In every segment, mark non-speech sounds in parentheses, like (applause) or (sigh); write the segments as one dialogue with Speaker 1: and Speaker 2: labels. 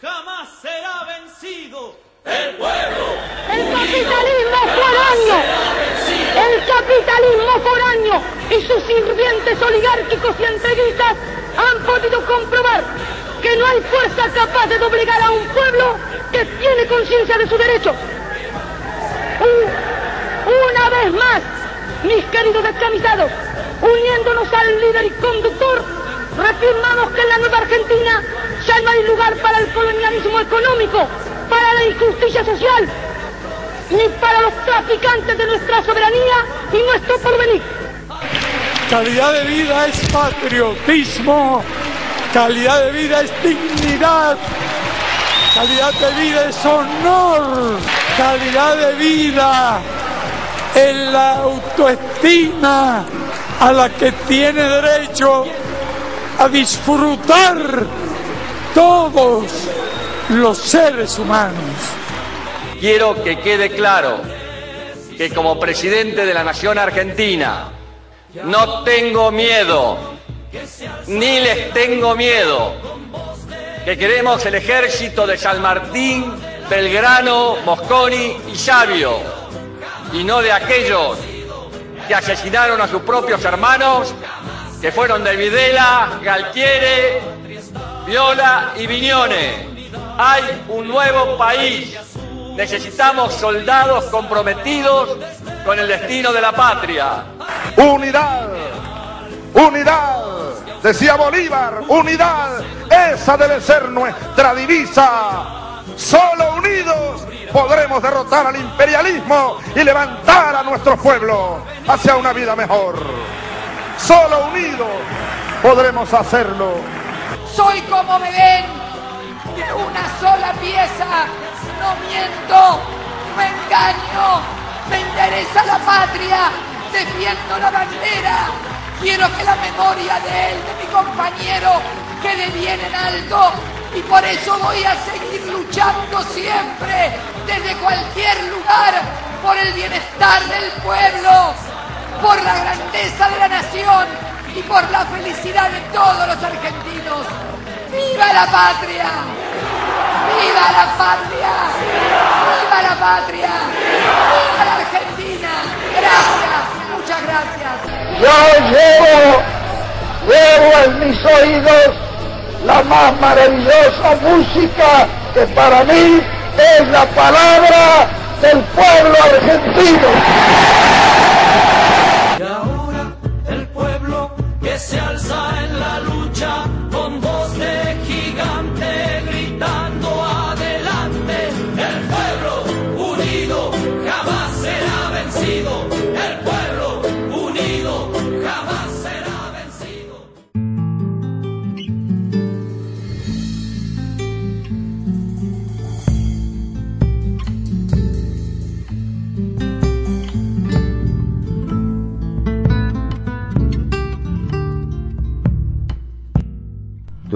Speaker 1: jamás será vencido.
Speaker 2: El pueblo.
Speaker 3: El capitalismo foráneo. El capitalismo foráneo y sus sirvientes oligárquicos y entreguistas han podido comprobar que no hay fuerza capaz de doblegar a un pueblo que tiene conciencia de su derecho. una vez más, mis queridos descamisados, uniéndonos al líder y conductor, reafirmamos que en la nueva Argentina ya no hay lugar para el colonialismo económico, para la injusticia social, ni para los traficantes de nuestra soberanía y nuestro porvenir.
Speaker 4: Calidad de vida es patriotismo, calidad de vida es dignidad, calidad de vida es honor, calidad de vida es la autoestima a la que tiene derecho a disfrutar todos los seres humanos.
Speaker 5: Quiero que quede claro que como presidente de la Nación Argentina no tengo miedo, ni les tengo miedo, que queremos el ejército de San Martín, Belgrano, Mosconi y Sabio, y no de aquellos que asesinaron a sus propios hermanos, que fueron de Videla, Galtiere, Viola y Viñone. Hay un nuevo país. Necesitamos soldados comprometidos con el destino de la patria.
Speaker 6: Unidad, unidad, decía Bolívar, unidad, esa debe ser nuestra divisa. Solo unidos podremos derrotar al imperialismo y levantar a nuestro pueblo hacia una vida mejor. Solo unidos podremos hacerlo.
Speaker 7: Soy como me ven, de una sola pieza. No miento, no engaño, me interesa la patria, defiendo la bandera. Quiero que la memoria de él, de mi compañero, quede bien en alto y por eso voy a seguir luchando siempre, desde cualquier lugar, por el bienestar del pueblo, por la grandeza de la nación y por la felicidad de todos los argentinos. ¡Viva la patria! ¡Viva la patria! ¡Viva la patria! ¡Viva la Argentina! Gracias, muchas gracias.
Speaker 8: Yo llevo, llevo en mis oídos la más maravillosa música que para mí es la palabra del pueblo argentino.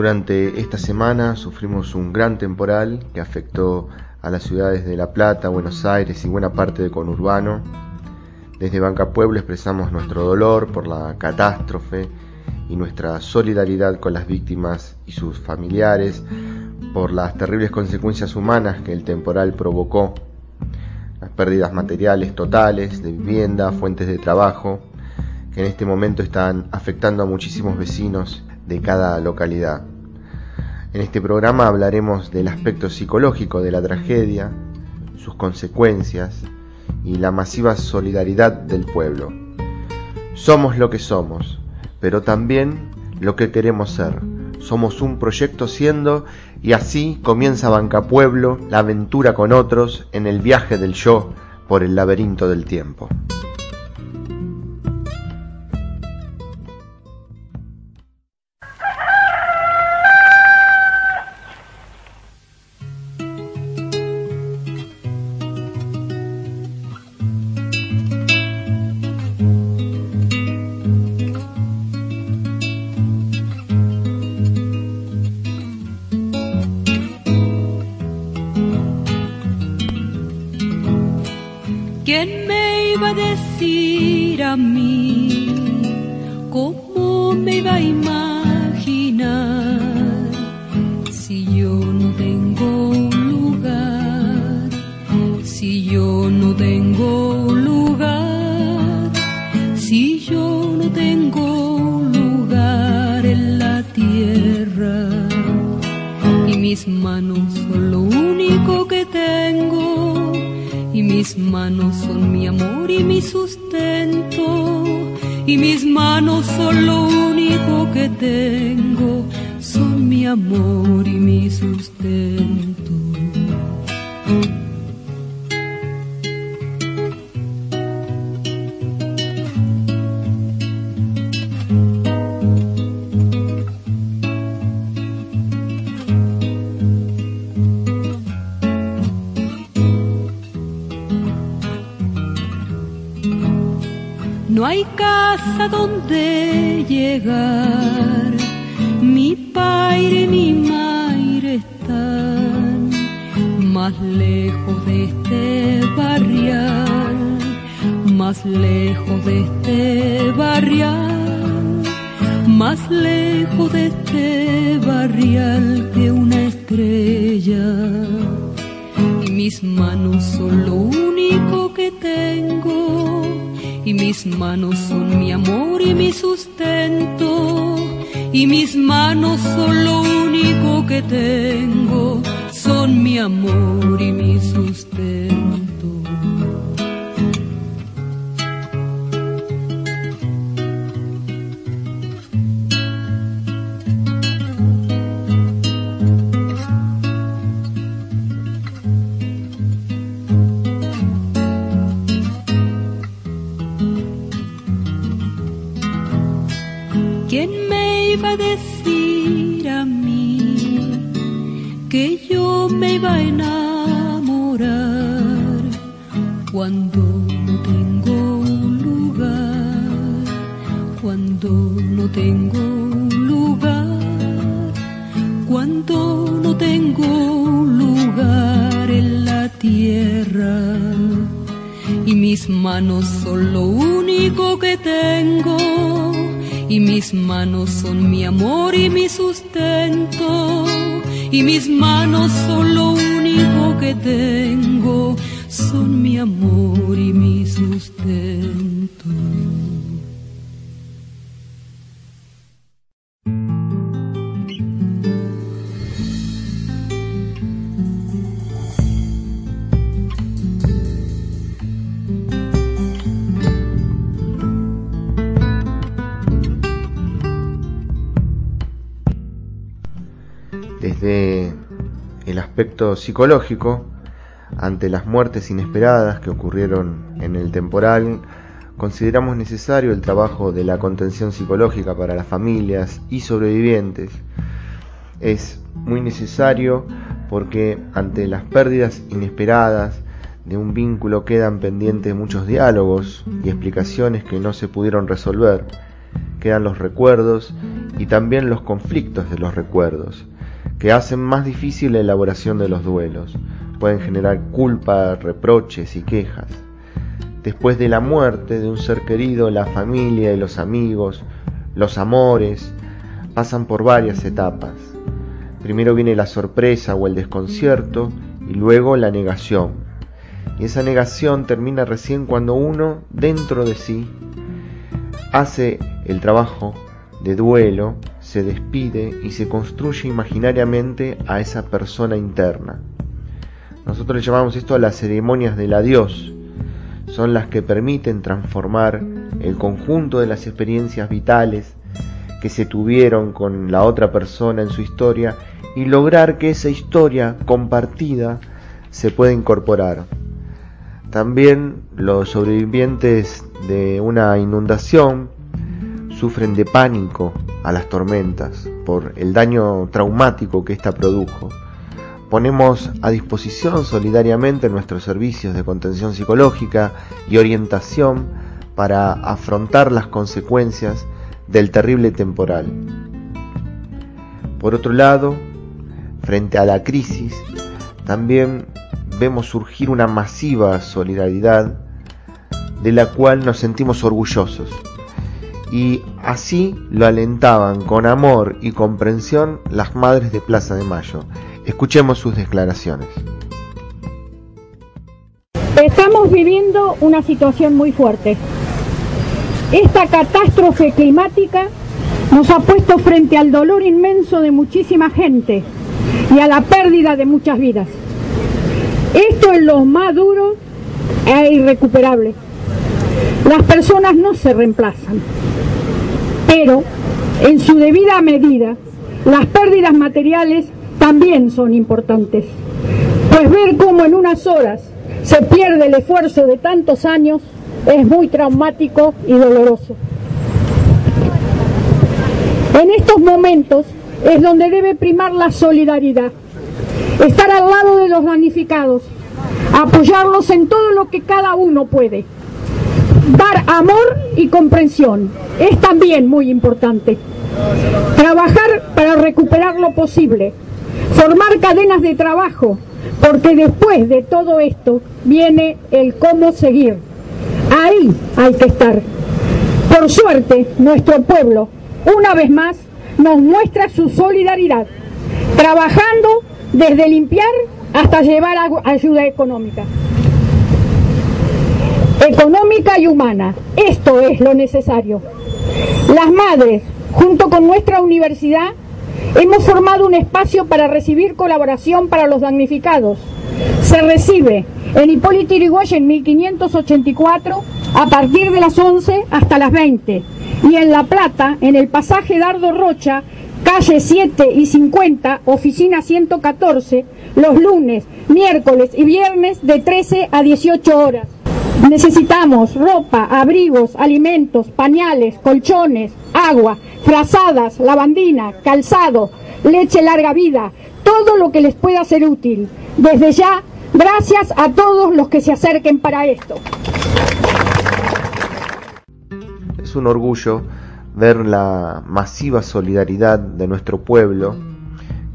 Speaker 9: Durante esta semana sufrimos un gran temporal que afectó a las ciudades de La Plata, Buenos Aires y buena parte de conurbano. Desde Banca Pueblo expresamos nuestro dolor por la catástrofe y nuestra solidaridad con las víctimas y sus familiares por las terribles consecuencias humanas que el temporal provocó, las pérdidas materiales totales de vivienda, fuentes de trabajo, que en este momento están afectando a muchísimos vecinos de cada localidad. En este programa hablaremos del aspecto psicológico de la tragedia, sus consecuencias y la masiva solidaridad del pueblo. Somos lo que somos, pero también lo que queremos ser. Somos un proyecto siendo y así comienza Banca Pueblo, la aventura con otros en el viaje del yo por el laberinto del tiempo.
Speaker 10: venir a mí, ¿cómo me iba a imaginar si yo no tengo lugar? Si yo no tengo lugar, si yo no tengo lugar en la tierra y mis manos mis manos son mi amor y mi sustento y mis manos son lo único que tengo son mi amor y mi sustento Mi padre y mi madre están más lejos de este barrial, más lejos de este barrial, más lejos de este barrial que una estrella. Y mis manos son lo único que tengo y mis manos son mi amor y mi sustento y mis manos son lo único que tengo, son mi amor y mis manos son lo único que tengo y mis manos son mi amor y mi sustento y mis manos son lo único que tengo son mi amor y mi sustento.
Speaker 9: Psicológico ante las muertes inesperadas que ocurrieron en el temporal, consideramos necesario el trabajo de la contención psicológica para las familias y sobrevivientes. Es muy necesario porque ante las pérdidas inesperadas de un vínculo quedan pendientes muchos diálogos y explicaciones que no se pudieron resolver. Quedan los recuerdos y también los conflictos de los recuerdos que hacen más difícil la elaboración de los duelos. Pueden generar culpa, reproches y quejas. Después de la muerte de un ser querido, la familia y los amigos, los amores, pasan por varias etapas. Primero viene la sorpresa o el desconcierto y luego la negación. Y esa negación termina recién cuando uno, dentro de sí, hace el trabajo de duelo se despide y se construye imaginariamente a esa persona interna. Nosotros llamamos esto a las ceremonias del adiós. Son las que permiten transformar el conjunto de las experiencias vitales que se tuvieron con la otra persona en su historia y lograr que esa historia compartida se pueda incorporar. También los sobrevivientes de una inundación sufren de pánico a las tormentas por el daño traumático que ésta produjo. Ponemos a disposición solidariamente nuestros servicios de contención psicológica y orientación para afrontar las consecuencias del terrible temporal. Por otro lado, frente a la crisis, también vemos surgir una masiva solidaridad de la cual nos sentimos orgullosos y así lo alentaban con amor y comprensión las madres de Plaza de Mayo. Escuchemos sus declaraciones.
Speaker 2: Estamos viviendo una situación muy fuerte. Esta catástrofe climática nos ha puesto frente al dolor inmenso de muchísima gente y a la pérdida de muchas vidas. Esto es lo más duro e irrecuperable. Las personas no se reemplazan, pero en su debida medida las pérdidas materiales también son importantes. Pues ver cómo en unas horas se pierde el esfuerzo de tantos años es muy traumático y doloroso. En estos momentos es donde debe primar la solidaridad, estar al lado de los damnificados, apoyarlos en todo lo que cada uno puede. Dar amor y comprensión es también muy importante. Trabajar para recuperar lo posible, formar cadenas de trabajo, porque después de todo esto viene el cómo seguir. Ahí hay que estar. Por suerte, nuestro pueblo, una vez más, nos muestra su solidaridad, trabajando desde limpiar hasta llevar ayuda económica. Económica y humana, esto es lo necesario. Las madres, junto con nuestra universidad, hemos formado un espacio para recibir colaboración para los damnificados. Se recibe en Hipólito Yrigoyen 1584 a partir de las 11 hasta las 20 y en La Plata, en el pasaje Dardo Rocha, calle 7 y 50, oficina 114, los lunes, miércoles y viernes de 13 a 18 horas. Necesitamos ropa, abrigos, alimentos, pañales, colchones, agua, frazadas, lavandina, calzado, leche larga vida, todo lo que les pueda ser útil. Desde ya, gracias a todos los que se acerquen para esto.
Speaker 9: Es un orgullo ver la masiva solidaridad de nuestro pueblo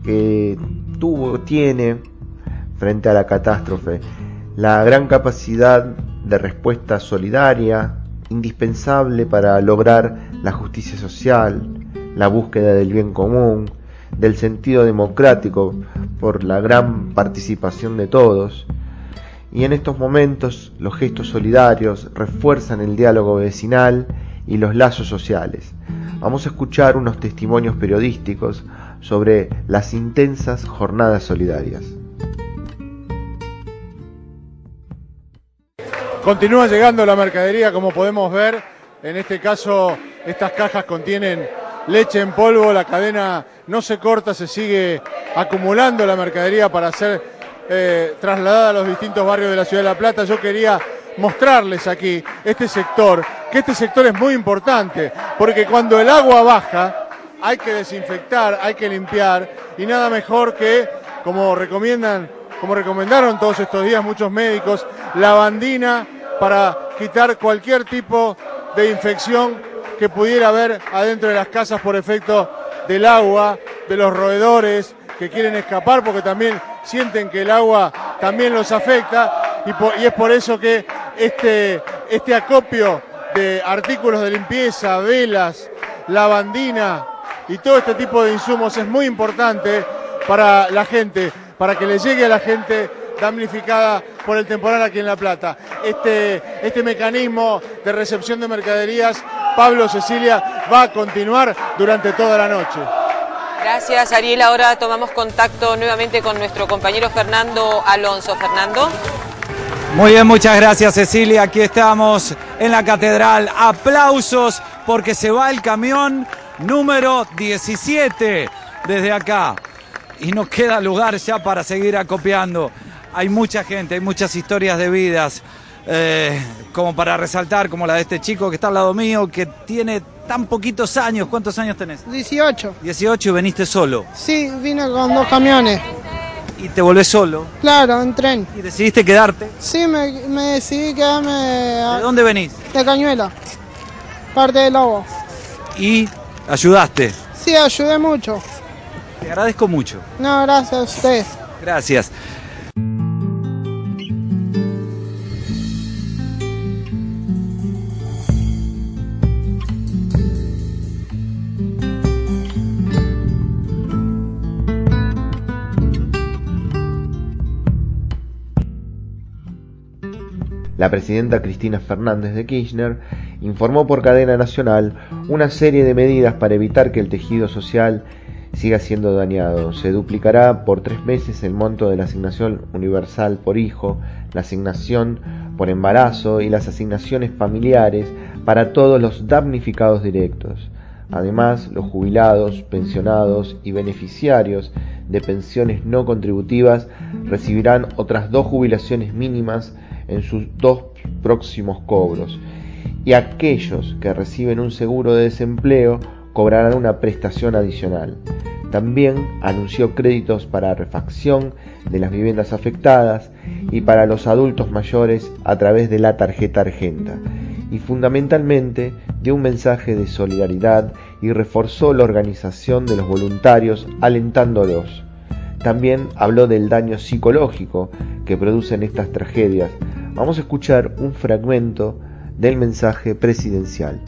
Speaker 9: que tuvo, tiene frente a la catástrofe, la gran capacidad de respuesta solidaria, indispensable para lograr la justicia social, la búsqueda del bien común, del sentido democrático por la gran participación de todos. Y en estos momentos los gestos solidarios refuerzan el diálogo vecinal y los lazos sociales. Vamos a escuchar unos testimonios periodísticos sobre las intensas jornadas solidarias.
Speaker 11: Continúa llegando la mercadería, como podemos ver. En este caso, estas cajas contienen leche en polvo. La cadena no se corta, se sigue acumulando la mercadería para ser eh, trasladada a los distintos barrios de la ciudad de La Plata. Yo quería mostrarles aquí este sector, que este sector es muy importante, porque cuando el agua baja hay que desinfectar, hay que limpiar, y nada mejor que, como recomiendan como recomendaron todos estos días muchos médicos, lavandina para quitar cualquier tipo de infección que pudiera haber adentro de las casas por efecto del agua, de los roedores que quieren escapar porque también sienten que el agua también los afecta y, es por eso que este, este acopio de artículos de limpieza, velas, lavandina y todo este tipo de insumos es muy importante para la gente para que le llegue a la gente damnificada por el temporal aquí en La Plata. Este, este mecanismo de recepción de mercaderías, Pablo Cecilia, va a continuar durante toda la noche.
Speaker 12: Gracias, Ariel. Ahora tomamos contacto nuevamente con nuestro compañero Fernando Alonso. Fernando.
Speaker 13: Muy bien, muchas gracias Cecilia. Aquí estamos en la catedral. Aplausos porque se va el camión número 17 desde acá y no queda lugar ya para seguir acopiando. Hay mucha gente, hay muchas historias de vidas, eh, como para resaltar, como la de este chico que está al lado mío, que tiene tan poquitos años. ¿Cuántos años tenés?
Speaker 14: 18.
Speaker 13: 18 y veniste solo.
Speaker 14: Sí, vine con dos camiones.
Speaker 13: ¿Y te volvés solo?
Speaker 14: Claro, en tren.
Speaker 13: ¿Y decidiste quedarte?
Speaker 14: Sí, me, decidí quedarme...
Speaker 13: ¿De dónde venís?
Speaker 14: De Cañuela, parte del Lobo.
Speaker 13: ¿Y ayudaste?
Speaker 14: Sí, ayudé mucho.
Speaker 13: Te agradezco mucho.
Speaker 14: No, gracias a usted.
Speaker 13: Gracias.
Speaker 9: La presidenta Cristina Fernández de Kirchner informó por cadena nacional una serie de medidas para evitar que el tejido social siga siendo dañado. Se duplicará por tres meses el monto de la asignación universal por hijo, la asignación por embarazo y las asignaciones familiares para todos los damnificados directos. Además, los jubilados, pensionados y beneficiarios de pensiones no contributivas recibirán otras dos jubilaciones mínimas en sus dos próximos cobros. Y aquellos que reciben un seguro de desempleo cobrarán una prestación adicional. También anunció créditos para refacción de las viviendas afectadas y para los adultos mayores a través de la tarjeta Argenta. Y fundamentalmente dio un mensaje de solidaridad y reforzó la organización de los voluntarios alentándolos. También habló del daño psicológico que producen estas tragedias. Vamos a escuchar un fragmento del mensaje presidencial.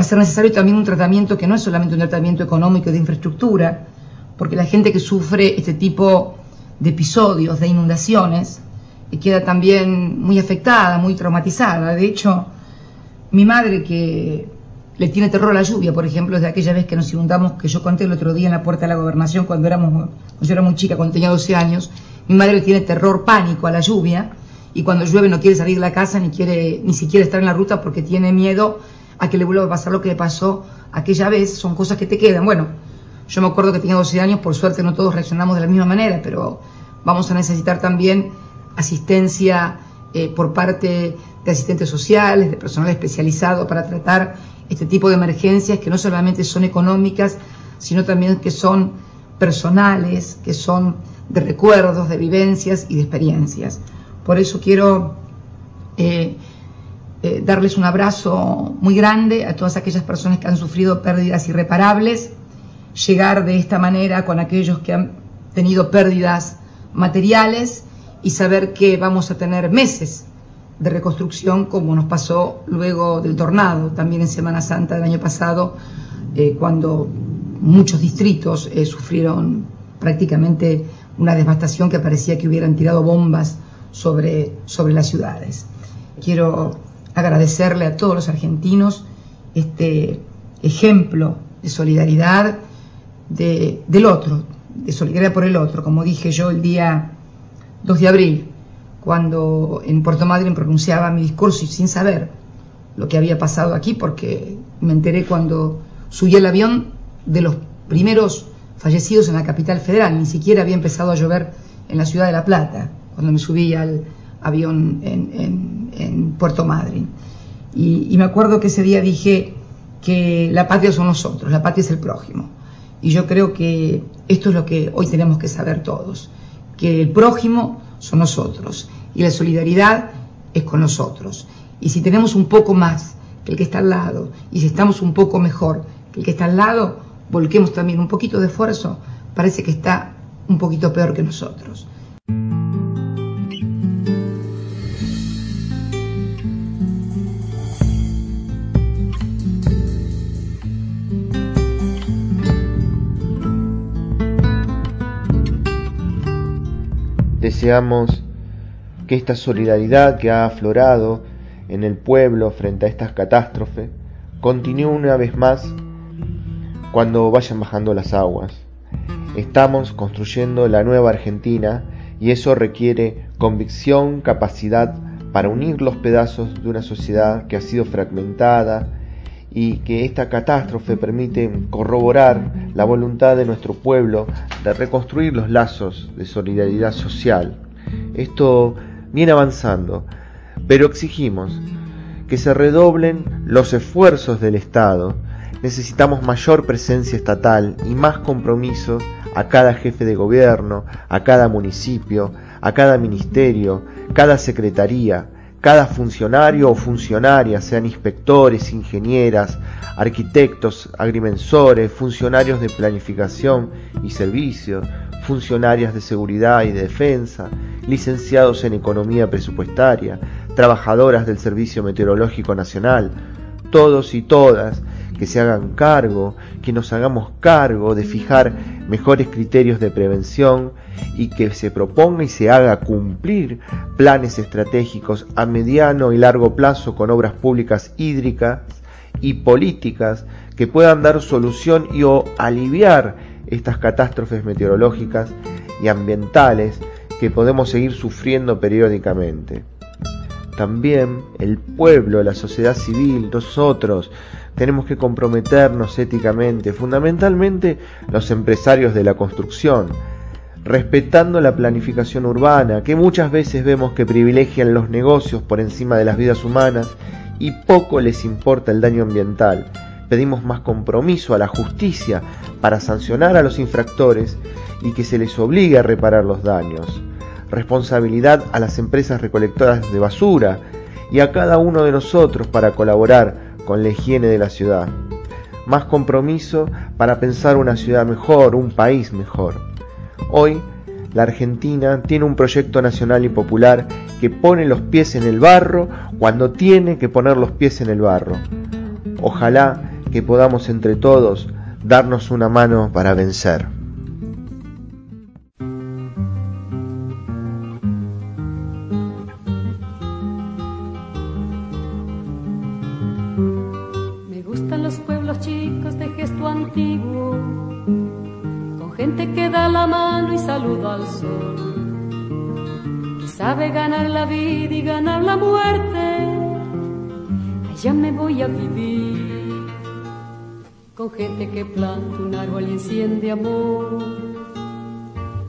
Speaker 15: Va a ser necesario también un tratamiento que no es solamente un tratamiento económico de infraestructura, porque la gente que sufre este tipo de episodios, de inundaciones, queda también muy afectada, muy traumatizada. De hecho, mi madre que le tiene terror a la lluvia, por ejemplo, desde aquella vez que nos inundamos, que yo conté el otro día en la puerta de la gobernación cuando éramos, yo era muy chica, cuando tenía 12 años, mi madre le tiene terror, pánico a la lluvia, y cuando llueve no quiere salir de la casa ni quiere ni siquiera estar en la ruta porque tiene miedo a que le vuelva a pasar lo que le pasó aquella vez, son cosas que te quedan. Bueno, yo me acuerdo que tenía 12 años, por suerte no todos reaccionamos de la misma manera, pero vamos a necesitar también asistencia eh, por parte de asistentes sociales, de personal especializado para tratar este tipo de emergencias que no solamente son económicas, sino también que son personales, que son de recuerdos, de vivencias y de experiencias. Por eso quiero eh, darles un abrazo muy grande a todas aquellas personas que han sufrido pérdidas irreparables, llegar de esta manera con aquellos que han tenido pérdidas materiales y saber que vamos a tener meses de reconstrucción como nos pasó luego del tornado, también en Semana Santa del año pasado, eh, cuando muchos distritos sufrieron prácticamente una devastación que parecía que hubieran tirado bombas sobre, sobre las ciudades. Quiero agradecerle a todos los argentinos este ejemplo de solidaridad de, del otro, de solidaridad por el otro, como dije yo el día 2 de abril, cuando en Puerto Madryn pronunciaba mi discurso y sin saber lo que había pasado aquí, porque me enteré cuando subí el avión de los primeros fallecidos en la capital federal, ni siquiera había empezado a llover en la ciudad de La Plata, cuando me subí al avión en Puerto Madryn. Y, me acuerdo que ese día dije que la patria son nosotros, la patria es el prójimo. Y yo creo que esto es lo que hoy tenemos que saber todos, que el prójimo son nosotros y la solidaridad es con nosotros. Y si tenemos un poco más que el que está al lado y si estamos un poco mejor que el que está al lado, volquemos también un poquito de esfuerzo, parece que está un poquito peor que nosotros.
Speaker 9: Deseamos que esta solidaridad que ha aflorado en el pueblo frente a estas catástrofes continúe una vez más cuando vayan bajando las aguas. Estamos construyendo la nueva Argentina y eso requiere convicción, capacidad para unir los pedazos de una sociedad que ha sido fragmentada, y que esta catástrofe permite corroborar la voluntad de nuestro pueblo de reconstruir los lazos de solidaridad social. Esto viene avanzando, pero exigimos que se redoblen los esfuerzos del Estado. Necesitamos mayor presencia estatal y más compromiso a cada jefe de gobierno, a cada municipio, a cada ministerio, cada secretaría, cada funcionario o funcionaria, sean inspectores, ingenieras, arquitectos, agrimensores, funcionarios de planificación y servicios, funcionarias de seguridad y de defensa, licenciados en economía presupuestaria, trabajadoras del Servicio Meteorológico Nacional, todos y todas que se hagan cargo, que nos hagamos cargo de fijar mejores criterios de prevención y que se proponga y se haga cumplir planes estratégicos a mediano y largo plazo con obras públicas hídricas y políticas que puedan dar solución y o aliviar estas catástrofes meteorológicas y ambientales que podemos seguir sufriendo periódicamente. También el pueblo, la sociedad civil, nosotros, tenemos que comprometernos éticamente, fundamentalmente los empresarios de la construcción, respetando la planificación urbana, que muchas veces vemos que privilegian los negocios por encima de las vidas humanas y poco les importa el daño ambiental. Pedimos más compromiso a la justicia para sancionar a los infractores y que se les obligue a reparar los daños. Responsabilidad a las empresas recolectoras de basura y a cada uno de nosotros para colaborar con la higiene de la ciudad. Más compromiso para pensar una ciudad mejor, un país mejor. Hoy, la Argentina tiene un proyecto nacional y popular que pone los pies en el barro cuando tiene que poner los pies en el barro. Ojalá que podamos entre todos darnos una mano para vencer.
Speaker 10: Mano y saluda al sol, que sabe ganar la vida y ganar la muerte. Allá me voy a vivir, con gente que planta un árbol y enciende amor.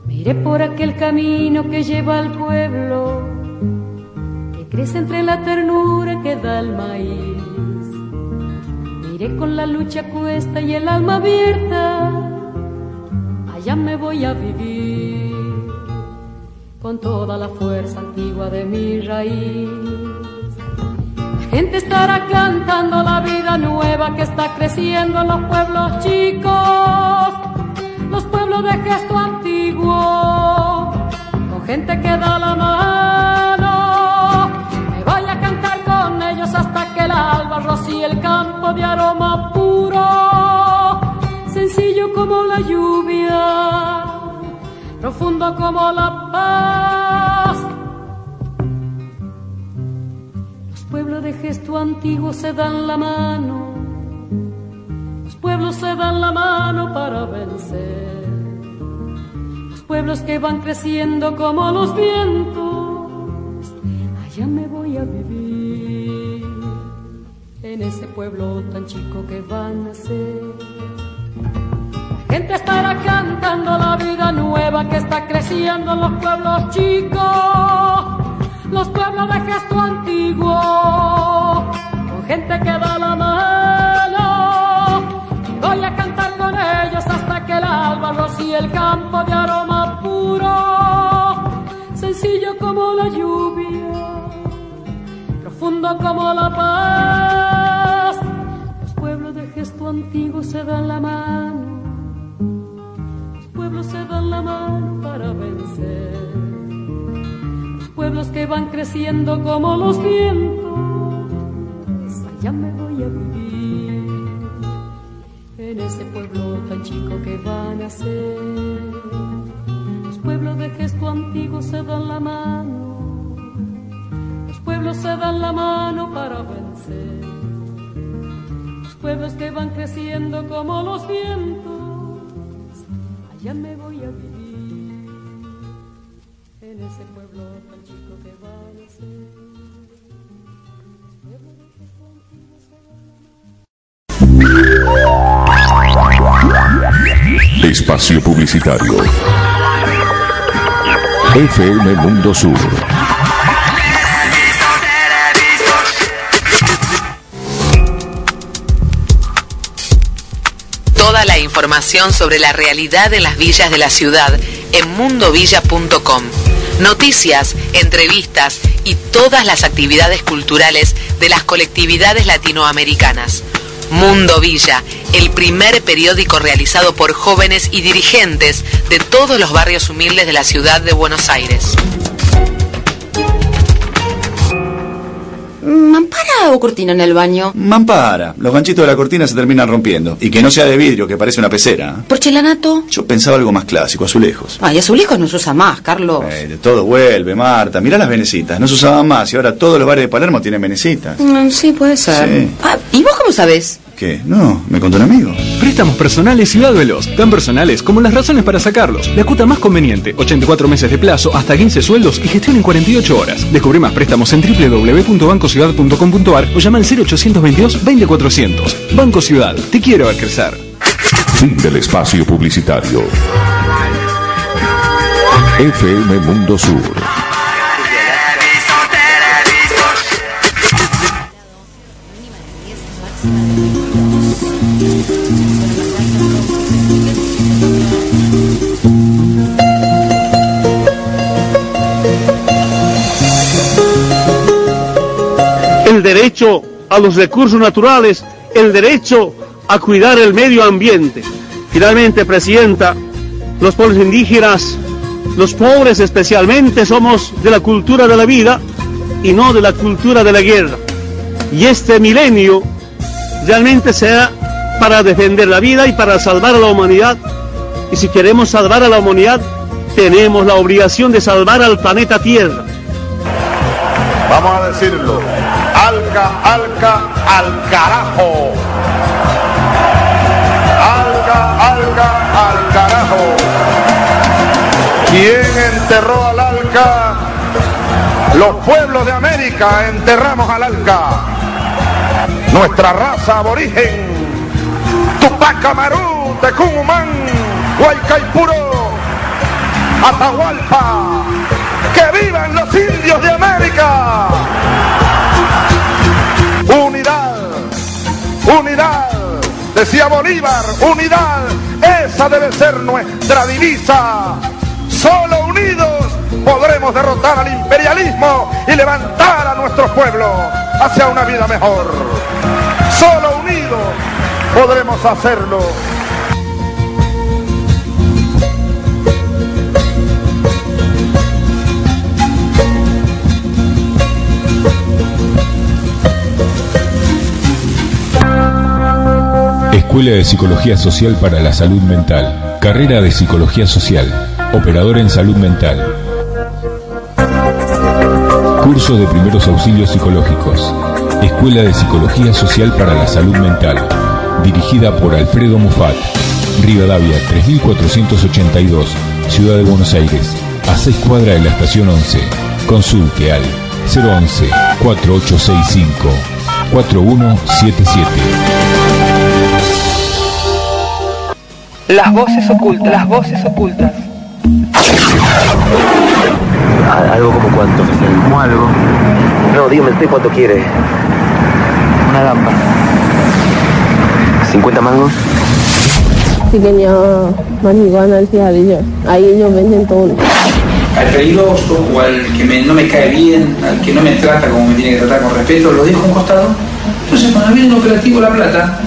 Speaker 10: Me por aquel camino que lleva al pueblo, que crece entre la ternura que da el maíz. Me con la lucha cuesta y el alma abierta, allá me voy a vivir, con toda la fuerza antigua de mi raíz. La gente estará cantando la vida nueva que está creciendo en los pueblos chicos, los pueblos de gesto antiguo, con gente que da la mano. Me voy a cantar con ellos hasta que el alba rocíe el campo de aroma puro, sencillo como la lluvia, profundo como la paz. Los pueblos de gesto antiguo se dan la mano, los pueblos se dan la mano para vencer. Los pueblos que van creciendo como los vientos, allá me voy a vivir, en ese pueblo tan chico que van a ser. Gente estará cantando la vida nueva que está creciendo en los pueblos chicos, los pueblos de gesto antiguo, con gente que da la mano. Voy a cantar con ellos hasta que el alba rocíe el campo de aroma puro, sencillo como la lluvia, profundo como la paz. Los pueblos de gesto antiguo se dan la mano pueblos se dan la mano para vencer. Los pueblos que van creciendo como los vientos, allá me voy a vivir. En ese pueblo tan chico que van a ser. Los pueblos de gesto antiguo se dan la mano. Los pueblos se dan la mano para vencer. Los pueblos que van creciendo como los vientos allá me voy a vivir en ese pueblo tan chico que va a.
Speaker 16: Espacio Publicitario. FM Mundo Sur.
Speaker 12: Información sobre la realidad en las villas de la ciudad en mundovilla.com. Noticias, entrevistas y todas las actividades culturales de las colectividades latinoamericanas. Mundo Villa, el primer periódico realizado por jóvenes y dirigentes de todos los barrios humildes de la ciudad de Buenos Aires.
Speaker 17: Mampara, o cortina en el baño?
Speaker 18: Mampara. Los ganchitos de la cortina se terminan rompiendo. Y que no sea de vidrio, que parece una pecera. ¿eh?
Speaker 17: ¿Porcelanato?
Speaker 18: Yo pensaba algo más clásico, azulejos.
Speaker 17: Ay, azulejos no se usa más, Carlos.
Speaker 18: Eh, de todo vuelve, Marta. Mirá las venecitas. No se usaban más y ahora todos los bares de Palermo tienen venecitas.
Speaker 17: Mm, sí, puede ser.
Speaker 18: Sí.
Speaker 17: Ah, ¿Y vos cómo sabés?
Speaker 18: ¿Qué? No, me contó un amigo.
Speaker 19: Préstamos personales Ciudad Veloz, tan personales como las razones para sacarlos. La cuota más conveniente, 84 meses de plazo, hasta 15 sueldos y gestión en 48 horas. Descubrí más préstamos en www.bancociudad.com.ar o llama al 0822 20400. Banco Ciudad, te quiero ver crecer.
Speaker 16: Fin del espacio publicitario. FM Mundo Sur.
Speaker 20: Derecho a los recursos naturales, el derecho a cuidar el medio ambiente. Finalmente, Presidenta, los pueblos indígenas, los pobres especialmente, somos de la cultura de la vida y no de la cultura de la guerra. Y este milenio realmente será para defender la vida y para salvar a la humanidad. Y si queremos salvar a la humanidad, tenemos la obligación de salvar al planeta Tierra.
Speaker 6: Vamos a decirlo. Alca, alca, al carajo. Alga, alga, al carajo. ¿Quién enterró al alca? Los pueblos de América enterramos al alca. Nuestra raza aborigen. Tupac Amaru, Tecumán, Huaycaipuro, Atahualpa. ¡Que vivan los indios de América! Unidad, decía Bolívar, unidad, esa debe ser nuestra divisa. Solo unidos podremos derrotar al imperialismo y levantar a nuestros pueblos hacia una vida mejor. Solo unidos podremos hacerlo.
Speaker 21: Escuela de Psicología Social para la Salud Mental. Carrera de Psicología Social. Operador en Salud Mental. Curso de Primeros Auxilios Psicológicos. Escuela de Psicología Social para la Salud Mental. Dirigida por Alfredo Mufat. Rivadavia 3482. Ciudad de Buenos Aires. A 6 cuadras de la estación 11. Consulte al 011 4865 4177.
Speaker 22: Las voces ocultas, las voces ocultas.
Speaker 23: Algo como cuánto, Como algo. No, dígame usted cuánto quiere. Una lámpara. ¿50 mangos?
Speaker 24: Pequeña marihuana al cigarrillo. Ahí ellos venden todo.
Speaker 25: Al peligroso o al que me- no me cae bien, al que no me trata como me tiene que tratar con respeto, lo dejo a un costado. Entonces cuando viene el operativo La Plata,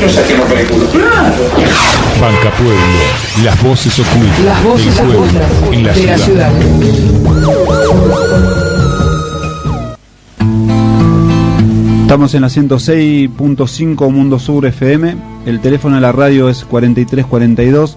Speaker 25: yo saqué. Claro.
Speaker 21: Banca Pueblo, las voces ocultas.
Speaker 22: Las voces
Speaker 21: del pueblo
Speaker 22: ocultas
Speaker 21: en la
Speaker 22: de la
Speaker 21: ciudad.
Speaker 22: ciudad.
Speaker 26: Estamos en la 106.5 Mundo Sur FM. El teléfono de la radio es 4342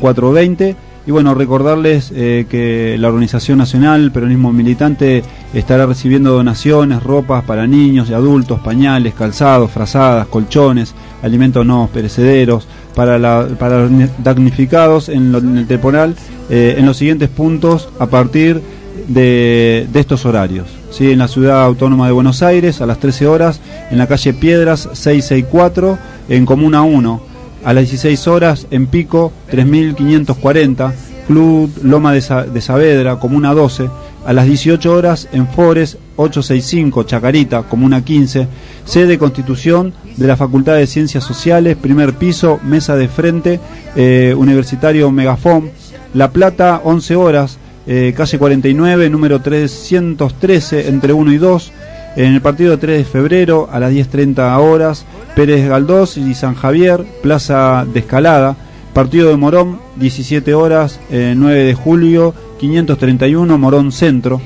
Speaker 26: 0420. Y bueno, recordarles eh, que la Organización Nacional Peronismo Militante estará recibiendo donaciones, ropas para niños y adultos, pañales, calzados, frazadas, colchones, alimentos no perecederos para, la- para los damnificados en, el temporal eh, en los siguientes puntos a partir de, de estos horarios. ¿sí? En la ciudad autónoma de Buenos Aires a las 13 horas, en la calle Piedras 664, en Comuna 1, a las 16 horas en Pico 3540, Club Loma de, Sa- de Saavedra, Comuna 12, a las 18 horas en Fores 865, Chacarita, Comuna 15, sede Constitución de la Facultad de Ciencias Sociales, primer piso, mesa de frente, eh, Universitario Megafón, La Plata 11 horas, eh, calle 49, número 313, entre 1 y 2, en el partido de 3 de febrero a las 10.30 horas, Pérez Galdós y San Javier, Plaza de Escalada, partido de Morón, 17 horas, eh, 9 de julio, 531, Morón Centro.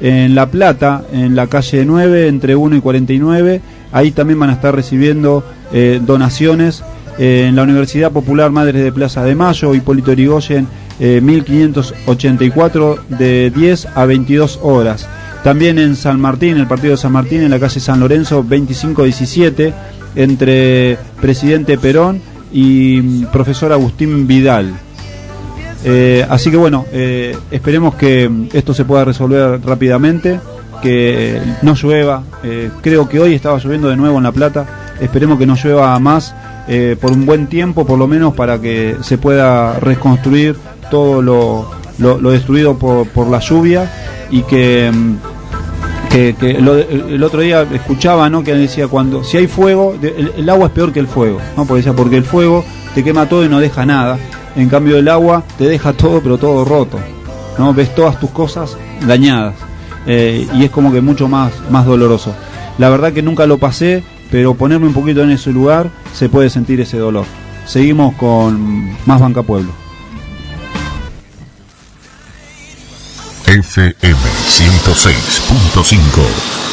Speaker 26: en La Plata, en la calle 9, entre 1 y 49. Ahí también van a estar recibiendo eh, donaciones. Eh, en la Universidad Popular Madres de Plaza de Mayo, Hipólito Yrigoyen, eh, 1584, de 10 a 22 horas. También en San Martín, el partido de San Martín, en la calle San Lorenzo, 2517, entre Presidente Perón y mm, profesor Agustín Vidal. Eh, así que bueno, eh, esperemos que mm, esto se pueda resolver rápidamente, que no llueva. Eh, creo que hoy estaba lloviendo de nuevo en La Plata. Esperemos que no llueva más por un buen tiempo, por lo menos para que se pueda reconstruir todo lo, lo- destruido por, por la lluvia y que, mm, que, el otro día escuchaba ¿no? que decía cuando si hay fuego el agua es peor que el fuego ¿no? porque decía porque el fuego te quema todo y no deja nada. En cambio el agua te deja todo pero todo roto no ves todas tus cosas dañadas Eh, y es como que mucho más más doloroso. La verdad que nunca lo pasé pero ponerme un poquito en ese lugar se puede sentir ese dolor. Seguimos con más banca pueblo
Speaker 16: FM 106.5.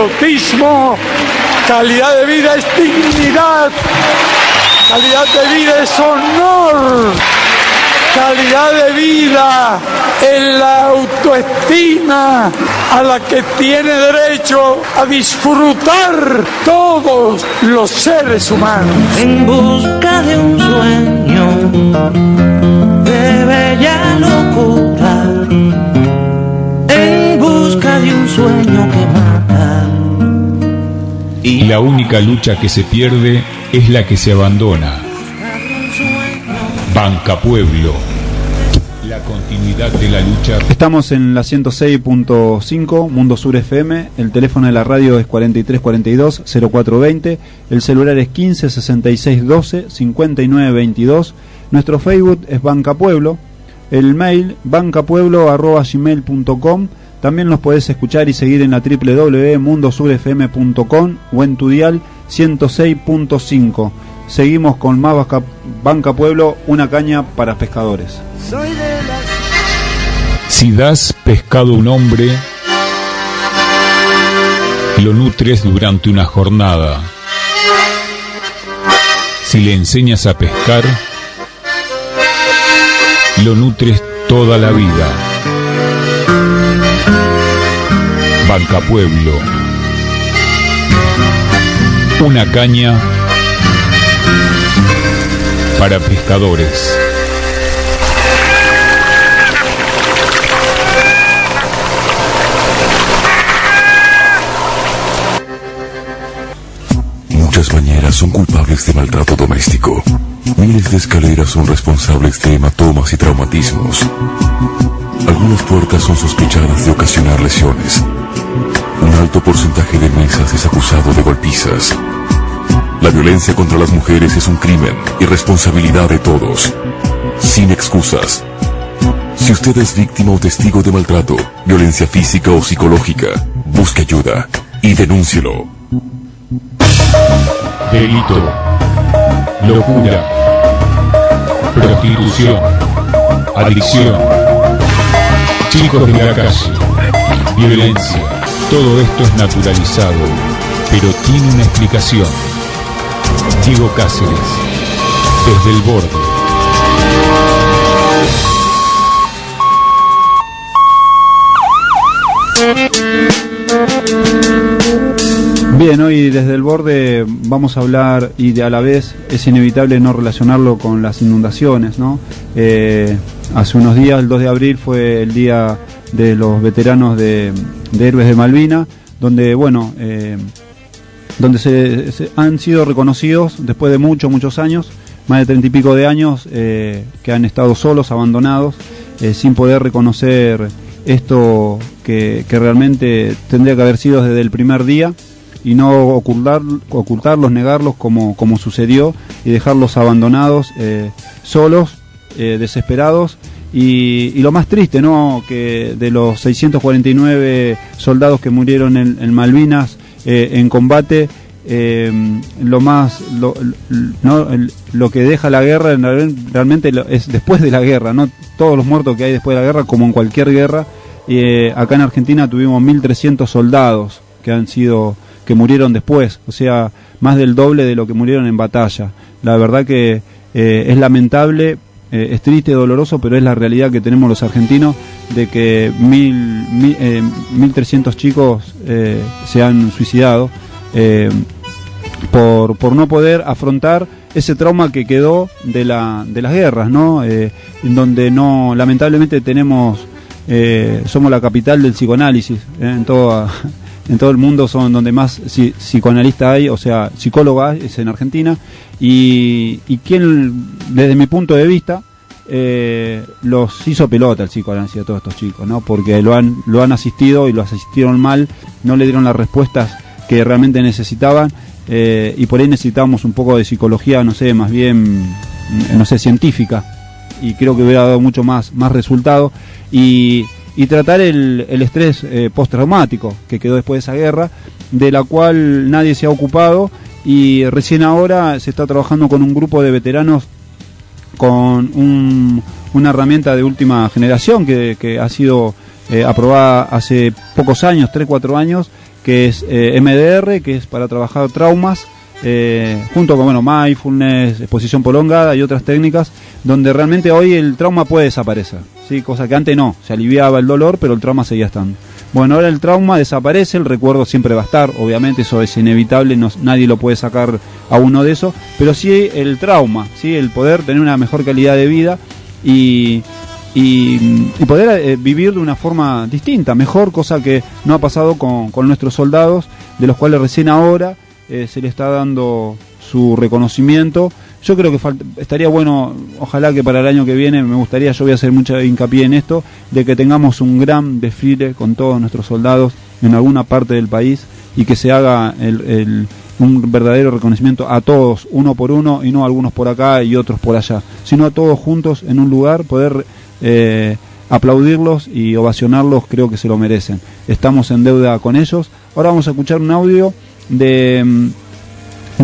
Speaker 27: patriotismo. Calidad de vida es dignidad. Calidad de vida es honor. Calidad de vida es la autoestima a la que tiene derecho a disfrutar todos los seres humanos.
Speaker 28: En busca de un sueño de bella locura.
Speaker 21: La única lucha que se pierde es la que se abandona. Banca Pueblo. La continuidad de la lucha.
Speaker 26: Estamos en la 106.5 Mundo Sur FM. El teléfono de la radio es 4342 0420. El celular es 15 66 12 59 22. Nuestro Facebook es Banca Pueblo. El mail bancapueblo.gmail.com También nos podés escuchar y seguir en la www.mundosurfm.com o en tu dial 106.5. Seguimos con más Banca, Banca Pueblo, una caña para pescadores.
Speaker 21: Si das pescado a un hombre, lo nutres durante una jornada. Si le enseñas a pescar, lo nutres toda la vida. Banca Pueblo. Una caña para pescadores.
Speaker 29: Muchas bañeras son culpables de maltrato doméstico. Miles de escaleras son responsables de hematomas y traumatismos. Algunas puertas son sospechadas de ocasionar lesiones. Un alto porcentaje de mesas es acusado de golpizas. La violencia contra las mujeres es un crimen y responsabilidad de todos. Sin excusas. Si usted es víctima o testigo de maltrato, violencia física o psicológica, busque ayuda y denúncielo.
Speaker 21: Delito. Locura. Prostitución. Adicción. Chicos de la calle. Violencia. Todo esto es naturalizado, pero tiene una explicación. Diego Cáceres. Desde el borde.
Speaker 26: Bien, hoy desde el borde vamos a hablar y a la vez es inevitable no relacionarlo con las inundaciones, ¿no? Eh, hace unos días, el 2 de abril, fue el día de los veteranos de, Héroes de Malvina, donde, bueno, eh, donde se, han sido reconocidos después de muchos, muchos años, más de treinta y pico de años, eh, que han estado solos, abandonados, eh, sin poder reconocer esto que, que realmente tendría que haber sido desde el primer día y no ocultar, ocultarlos, negarlos como, como sucedió y dejarlos abandonados, solos, eh, desesperados y, lo más triste, ¿no? Que de los 649 soldados que murieron en, Malvinas eh, en combate, lo más, lo, lo que deja la guerra realmente es después de la guerra, no todos los muertos que hay después de la guerra, como en cualquier guerra. acá en Argentina tuvimos 1.300 soldados que han sido que murieron después, o sea, más del doble de lo que murieron en batalla. La verdad que eh, es lamentable, eh, es triste, doloroso, pero es la realidad que tenemos los argentinos de que mil, mil, eh, 1.300 chicos se han suicidado por, por no poder afrontar ese trauma que quedó de, la, de las guerras, ¿no? en donde no, lamentablemente tenemos, somos la capital del psicoanálisis en toda en todo el mundo son donde más psicoanalista hay, o sea, psicóloga es en Argentina, y, y quien, desde mi punto de vista, eh, los hizo pelota el psicoanálisis a todos estos chicos, ¿no? Porque lo han, lo han asistido y lo asistieron mal, no le dieron las respuestas que realmente necesitaban, eh, y por ahí necesitábamos un poco de psicología, no sé, más bien, no sé, científica, y creo que hubiera dado mucho más, más resultado, y y tratar el, el estrés eh, postraumático que quedó después de esa guerra, de la cual nadie se ha ocupado y recién ahora se está trabajando con un grupo de veteranos con un- una herramienta de última generación que, que ha sido eh, aprobada hace pocos años, 3-4 años, que es eh, MDR, que es para trabajar traumas, eh, junto con bueno, mindfulness, exposición prolongada y otras técnicas, donde realmente hoy el trauma puede desaparecer, ¿sí? cosa que antes no, se aliviaba el dolor, pero el trauma seguía estando. Bueno, ahora el trauma desaparece, el recuerdo siempre va a estar, obviamente eso es inevitable, nadie lo puede sacar a uno de eso, pero sí el trauma, sí el poder tener una mejor calidad de vida y, poder eh, vivir de una forma distinta, mejor, cosa que no ha pasado con, con nuestros soldados, de los cuales recién ahora eh, se le está dando su reconocimiento. Yo creo que falta- estaría bueno, ojalá que para el año que viene, me gustaría, yo voy a hacer mucha hincapié en esto, de que tengamos un gran desfile con todos nuestros soldados en alguna parte del país y que se haga el- un verdadero reconocimiento a todos, uno por uno, y no algunos por acá y otros por allá, sino a todos juntos en un lugar, poder eh, aplaudirlos y ovacionarlos, creo que se lo merecen. Estamos en deuda con ellos. Ahora vamos a escuchar un audio de, mm,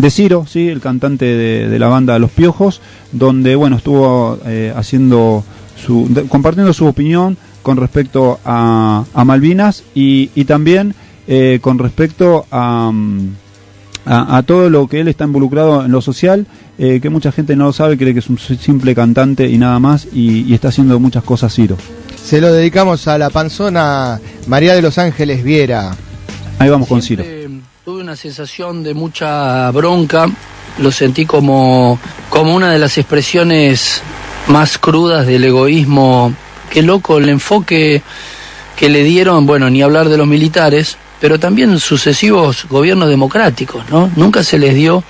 Speaker 26: de Ciro, ¿sí? el cantante de, de la banda Los Piojos, donde bueno estuvo eh, haciendo su, de- compartiendo su opinión con respecto a, a Malvinas y, y también eh, con respecto a, mm, a, a todo lo que él está involucrado en lo social, eh, que mucha gente no lo sabe, cree que es un simple cantante y nada más, y, y está haciendo muchas cosas Ciro.
Speaker 30: Se lo dedicamos a la panzona María de los Ángeles Viera.
Speaker 26: Ahí vamos con Ciro.
Speaker 31: Tuve una sensación de mucha bronca, lo sentí como, como una de las expresiones más crudas del egoísmo. Qué loco el enfoque que le dieron, bueno, ni hablar de los militares, pero también sucesivos gobiernos democráticos, ¿no? Nunca se les dio.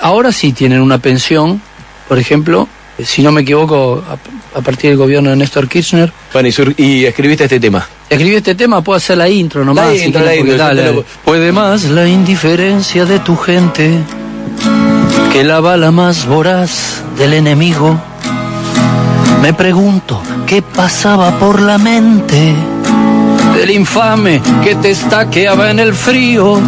Speaker 31: ahora sí tienen una pensión, por ejemplo, si no me equivoco, a, a partir del gobierno de Néstor Kirchner.
Speaker 32: Bueno, y, sur- y escribiste este tema.
Speaker 31: Escribí este tema, puedo hacer la intro nomás.
Speaker 32: La intro, la intro, lo-
Speaker 31: dale. Puede más la indiferencia de tu gente que la bala más voraz del enemigo. Me pregunto qué pasaba por la mente del infame que te estaqueaba en el frío.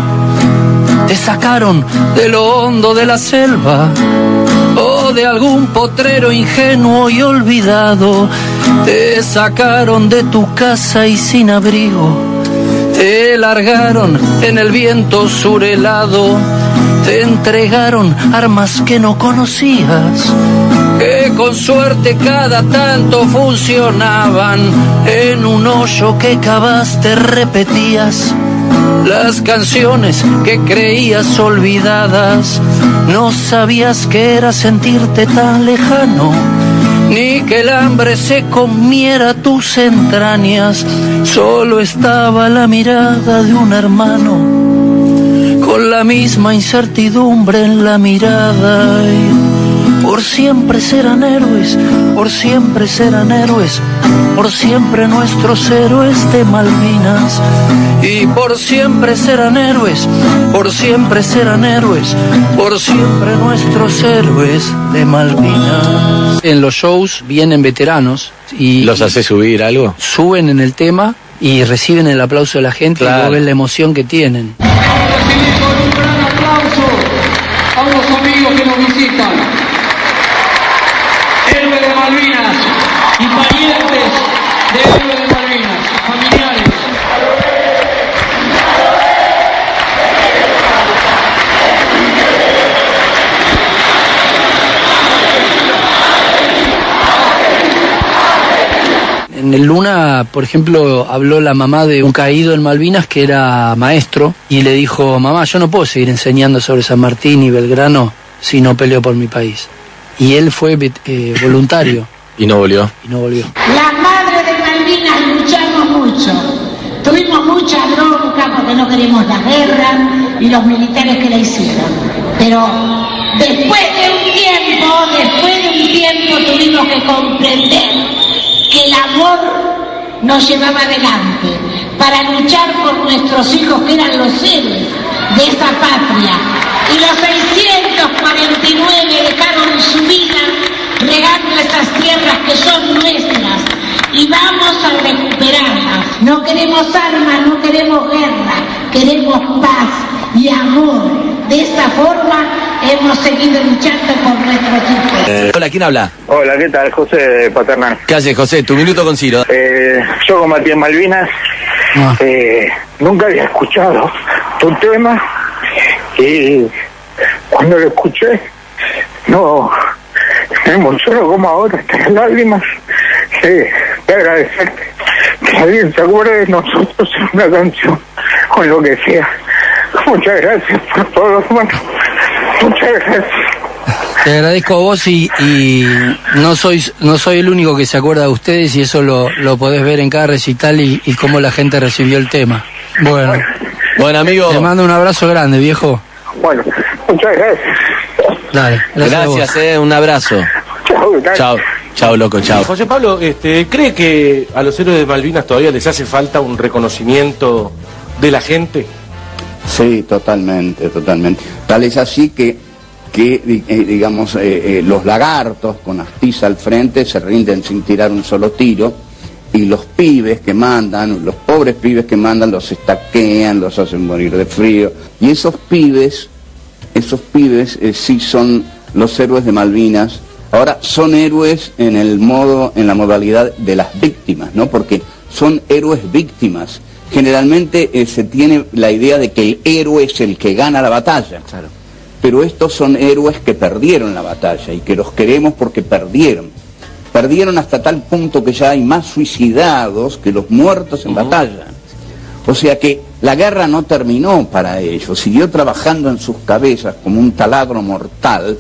Speaker 31: Te sacaron de lo hondo de la selva de algún potrero ingenuo y olvidado. Te sacaron de tu casa y sin abrigo. Te largaron en el viento surelado. Te entregaron armas que no conocías. Que con suerte cada tanto funcionaban. En un hoyo que cavaste repetías las canciones que creías olvidadas. No sabías que era sentirte tan lejano, ni que el hambre se comiera tus entrañas. Solo estaba la mirada de un hermano, con la misma incertidumbre en la mirada. Por siempre serán héroes, por siempre serán héroes, por siempre nuestros héroes de Malvinas. Y por siempre serán héroes, por siempre serán héroes, por siempre nuestros héroes de Malvinas. En los shows vienen veteranos y
Speaker 32: ¿Los hace subir algo?
Speaker 31: suben en el tema y reciben el aplauso de la gente y ves la emoción que tienen.
Speaker 33: recibir con un gran aplauso a
Speaker 31: En el Luna, por ejemplo, habló la mamá de un caído en Malvinas que era maestro y le dijo, mamá, yo no puedo seguir enseñando sobre San Martín y Belgrano si no peleo por mi país. Y él fue eh, voluntario (coughs)
Speaker 32: Y no volvió.
Speaker 31: y no volvió.
Speaker 34: La madre de Malvinas luchamos mucho. Tuvimos mucha bronca porque no queremos la guerra y los militares que la hicieron. Pero después de un tiempo, después de un tiempo tuvimos que comprender el amor nos llevaba adelante para luchar por nuestros hijos que eran los héroes de esta patria. Y los 649 dejaron su vida regando estas tierras que son nuestras y vamos a recuperarlas. No queremos armas, no queremos guerra, queremos paz y amor de esta forma hemos seguido luchando por nuestro equipo.
Speaker 32: hola, ¿quién habla?
Speaker 35: Hola, ¿qué tal? José Paternal.
Speaker 32: ¿Qué haces, José? Tu minuto con Ciro.
Speaker 35: Eh, yo combatí en Malvinas, eh, nunca había escuchado tu tema y cuando lo escuché, no, me emociono como ahora, hasta las lágrimas. Sí, te agradecerte que alguien se acuerde de nosotros en una canción, con lo que sea. (laughs) Muchas gracias por todo, hermano. Muchas gracias.
Speaker 31: Te agradezco a vos y, y no soy no soy el único que se acuerda de ustedes y eso lo, lo podés ver en cada recital y, y cómo la gente recibió el tema. Bueno,
Speaker 32: Bueno, amigo.
Speaker 31: te mando un abrazo grande, viejo.
Speaker 35: Bueno, muchas gracias.
Speaker 31: Dale, gracias, a vos.
Speaker 32: Gracias, eh, un abrazo.
Speaker 35: Chao,
Speaker 32: Chao, chao, loco, chao.
Speaker 36: José Pablo, este, ¿cree que a los héroes de Malvinas todavía les hace falta un reconocimiento de la gente?
Speaker 37: Sí, totalmente, totalmente. Tal es así que, que eh, digamos, eh, eh, los lagartos con astiza al frente se rinden sin tirar un solo tiro y los pibes que mandan, los pobres pibes que mandan, los estaquean, los hacen morir de frío. Y esos pibes, esos pibes eh, sí son los héroes de Malvinas. Ahora son héroes en el modo, en la modalidad de las víctimas, ¿no? Porque son héroes víctimas. Generalmente eh, se tiene la idea de que el héroe es el que gana la batalla. Pero estos son héroes que perdieron la batalla y que los queremos porque perdieron. Perdieron hasta tal punto que ya hay más suicidados que los muertos en batalla. O sea que la guerra no terminó para ellos, siguió trabajando en sus cabezas como un taladro mortal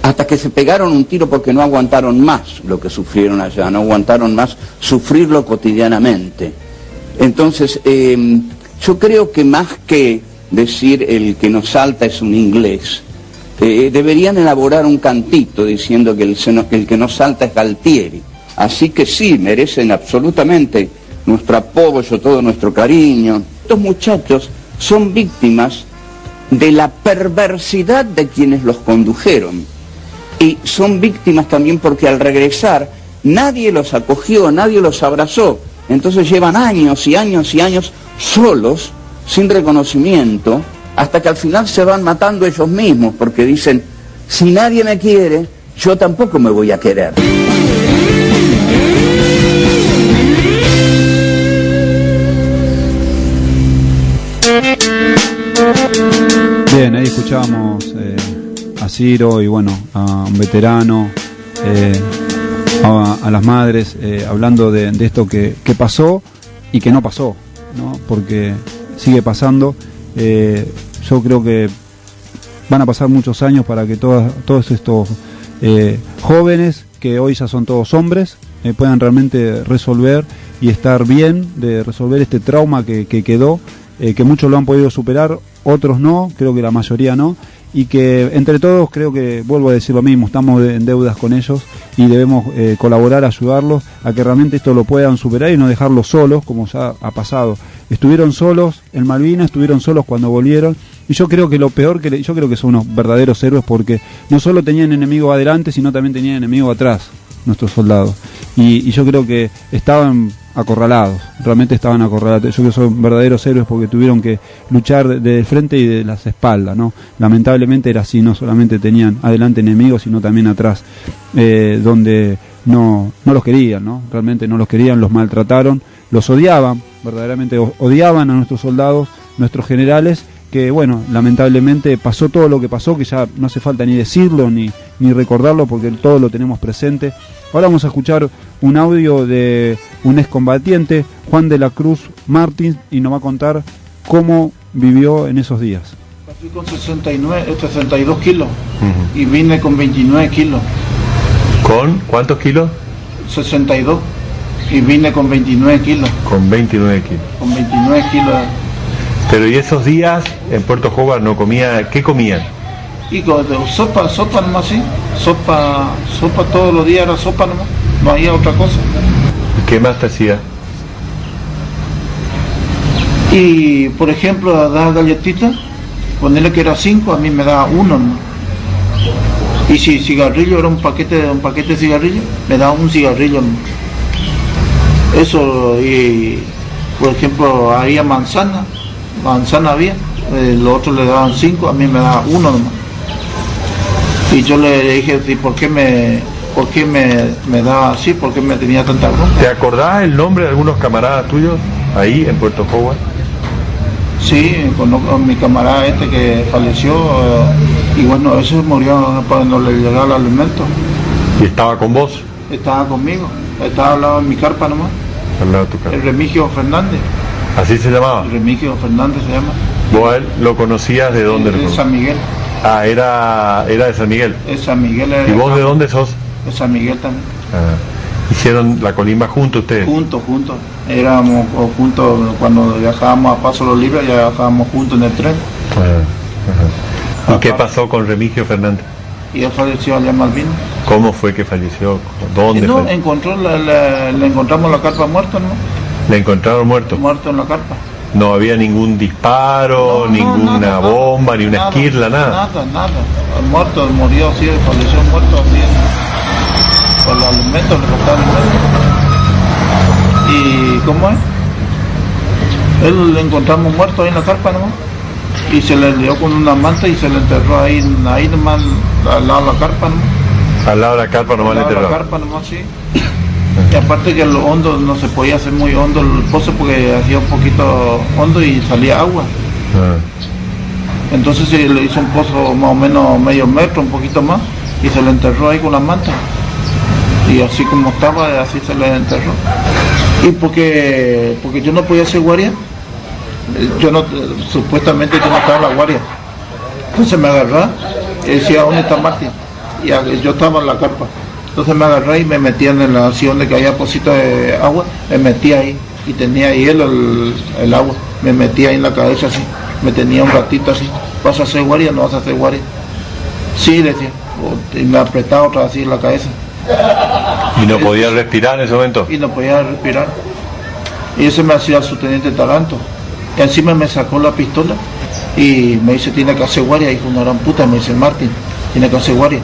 Speaker 37: hasta que se pegaron un tiro porque no aguantaron más lo que sufrieron allá, no aguantaron más sufrirlo cotidianamente. Entonces, eh, yo creo que más que decir el que nos salta es un inglés, eh, deberían elaborar un cantito diciendo que el, que el que nos salta es Galtieri. Así que sí, merecen absolutamente nuestro apoyo, todo nuestro cariño. Estos muchachos son víctimas de la perversidad de quienes los condujeron. Y son víctimas también porque al regresar nadie los acogió, nadie los abrazó. Entonces llevan años y años y años solos, sin reconocimiento, hasta que al final se van matando ellos mismos porque dicen, si nadie me quiere, yo tampoco me voy a querer.
Speaker 26: Bien, ahí escuchábamos eh, a Ciro y bueno, a un veterano, eh, a, las madres, eh, hablando de, esto que, que pasó y que no pasó, ¿no? porque sigue pasando. Eh, yo creo que van a pasar muchos años para que todas, todos estos eh, jóvenes, que hoy ya son todos hombres, eh, puedan realmente resolver y estar bien de resolver este trauma que, que quedó, que muchos lo han podido superar, otros no, creo que la mayoría no, y que entre todos creo que, vuelvo a decir lo mismo, estamos en deudas con ellos y debemos eh, colaborar, ayudarlos a que realmente esto lo puedan superar y no dejarlos solos, como ya ha pasado. Estuvieron solos en Malvinas, estuvieron solos cuando volvieron, y yo creo que lo peor que le- yo creo que son unos verdaderos héroes porque no solo tenían enemigos adelante, sino también tenían enemigos atrás, nuestros soldados. Y, y yo creo que estaban acorralados, realmente estaban acorralados. Yo creo que son verdaderos héroes porque tuvieron que luchar de, frente y de las espaldas, ¿no? Lamentablemente era así, no solamente tenían adelante enemigos, sino también atrás, eh, donde no, no los querían, ¿no? Realmente no los querían, los maltrataron, los odiaban, verdaderamente odiaban a nuestros soldados, nuestros generales, que bueno, lamentablemente pasó todo lo que pasó, que ya no hace falta ni decirlo ni, ni recordarlo porque todo lo tenemos presente. Ahora vamos a escuchar un audio de un excombatiente, Juan de la Cruz Martins, y nos va a contar cómo vivió en esos días.
Speaker 38: Fui con 69, eh, 62 kilos y vine con 29 kilos.
Speaker 39: ¿Con cuántos kilos?
Speaker 38: 62 y vine con 29 kilos.
Speaker 39: Con 29 kilos.
Speaker 38: Con 29 kilos.
Speaker 39: Pero y esos días en Puerto Hobart no comía, ¿qué comían?
Speaker 38: Y sopa, sopa nomás, sí. Sopa, sopa todos los días era sopa nomás. No había otra cosa.
Speaker 39: ¿Qué más te hacía?
Speaker 38: Y por ejemplo, a dar galletitas, ponerle que era 5, a mí me daba uno nomás. Y si cigarrillo era un paquete, un paquete de cigarrillo, me daba un cigarrillo nomás. Eso, y por ejemplo, había manzana, manzana había, eh, los otros le daban cinco, a mí me daba uno nomás. Y yo le dije, ¿y por qué me, por qué me, me daba así? ¿Por qué me tenía tanta bronca?
Speaker 39: ¿Te acordás el nombre de algunos camaradas tuyos ahí en Puerto Howard?
Speaker 38: Sí, conozco a mi camarada este que falleció eh, y bueno, ese murió cuando le llegaba el alimento.
Speaker 39: ¿Y estaba con vos?
Speaker 38: Estaba conmigo, estaba al lado de mi carpa nomás,
Speaker 39: de tu casa.
Speaker 38: el Remigio Fernández.
Speaker 39: ¿Así se llamaba?
Speaker 38: El Remigio Fernández se llama.
Speaker 39: ¿Vos a él lo conocías de dónde?
Speaker 38: De? San Miguel.
Speaker 39: Ah, era, era de San Miguel.
Speaker 38: Es San Miguel. era
Speaker 39: ¿Y vos de dónde sos?
Speaker 38: De San Miguel también.
Speaker 39: Ah, ¿Hicieron la colimba juntos ustedes?
Speaker 38: Juntos, juntos. Éramos juntos cuando viajábamos a Paso Los Libres, ya viajábamos juntos en el tren.
Speaker 39: Ah, ajá. ¿Y qué pasó con Remigio Fernández?
Speaker 38: Y él falleció allá en Malvinas.
Speaker 39: ¿Cómo fue que falleció? ¿Dónde
Speaker 38: no, encontró la- la- le encontramos la carpa muerta, ¿no?
Speaker 39: ¿Le encontraron muerto?
Speaker 38: Muerto en la carpa.
Speaker 39: No había ningún disparo, ninguna bomba, ni una
Speaker 38: Nada,
Speaker 39: esquirla, nada.
Speaker 38: Nada, nada. El muerto, murió así, falleció muerto así. Por los alimentos, le faltaban alimentos. ¿Y cómo es? Él le encontramos muerto ahí en la carpa nomás. Y se le lió con una manta y se le enterró ahí, ahí nomás, al lado de la carpa nomás.
Speaker 39: Al lado de la carpa nomás
Speaker 38: Al
Speaker 39: le
Speaker 38: lado de la carpa nomás, sí. Y aparte que lo hondo no se podía hacer muy hondo el pozo porque hacía un poquito hondo y salía agua.
Speaker 39: Ah.
Speaker 38: Entonces se le hizo un pozo más o menos medio metro, un poquito más, y se le enterró ahí con la manta. Y así como estaba, así se le enterró. Y porque, porque yo no podía hacer guardia, yo no, supuestamente yo no estaba en la guardia. Entonces me agarraba y decía, ¿dónde está Martín? Y yo estaba en la carpa. Entonces me agarré y me metía en la acción de que había pocito de agua, me metía ahí y tenía hielo el, el agua, me metía ahí en la cabeza así, me tenía un ratito así, ¿vas a hacer guardia? No vas a hacer guardia. Sí, decía, y me apretaba otra así en la cabeza
Speaker 39: ¿Y no podía respirar en ese momento?
Speaker 38: y no podía respirar. Y ese me hacía el subteniente Taranto. Y encima me sacó la pistola y me dice, tiene que hacer guardia. Hijo, una gran puta, me dice Martín, tiene que hacer guardia.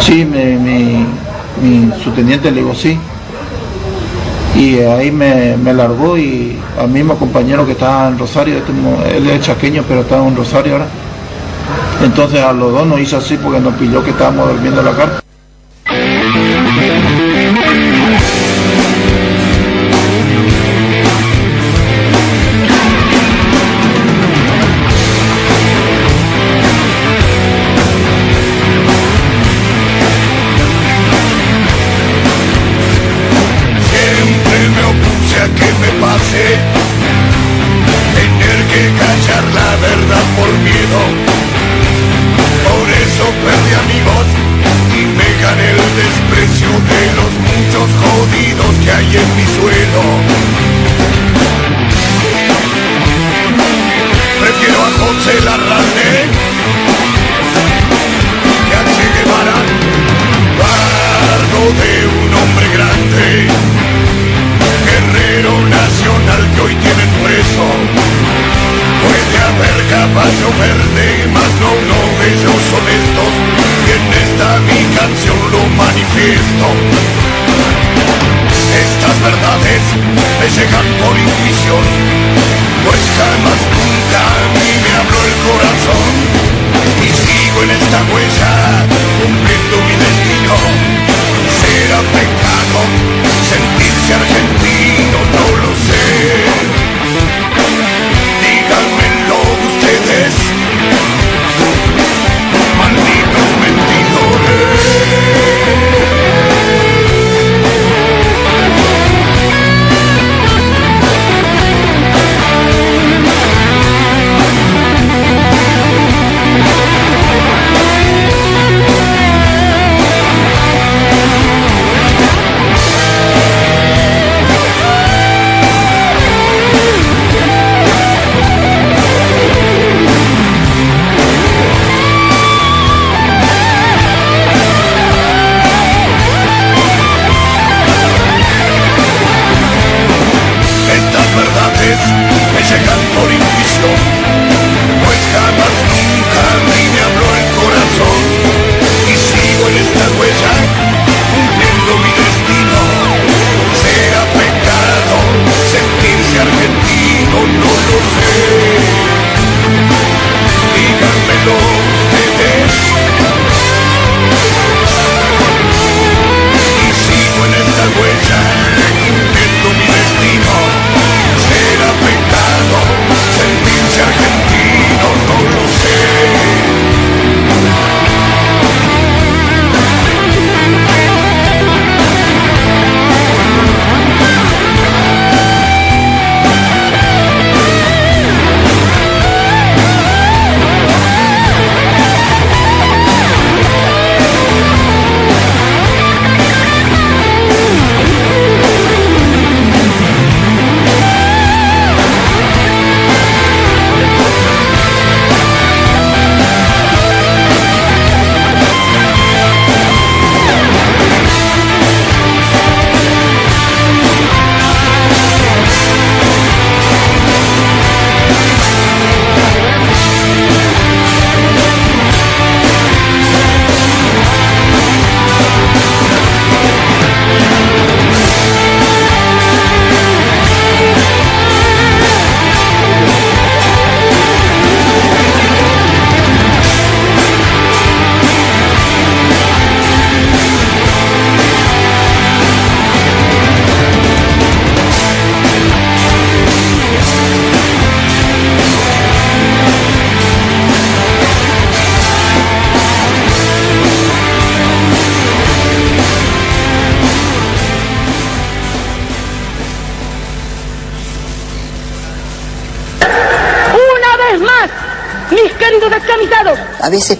Speaker 38: Sí, mi, mi subteniente le digo, sí. Y ahí me, me largó y al mismo compañero que estaba en Rosario, este él es chaqueño, pero estaba en Rosario ahora. Entonces a los dos nos hizo así porque nos pilló que estábamos durmiendo en la carpa.
Speaker 40: Estas verdades me llegan por intuición. Pues jamás nunca a mí me habló el corazón. Y sigo en esta huella, cumpliendo mi destino. Será pecado sentirse argentino,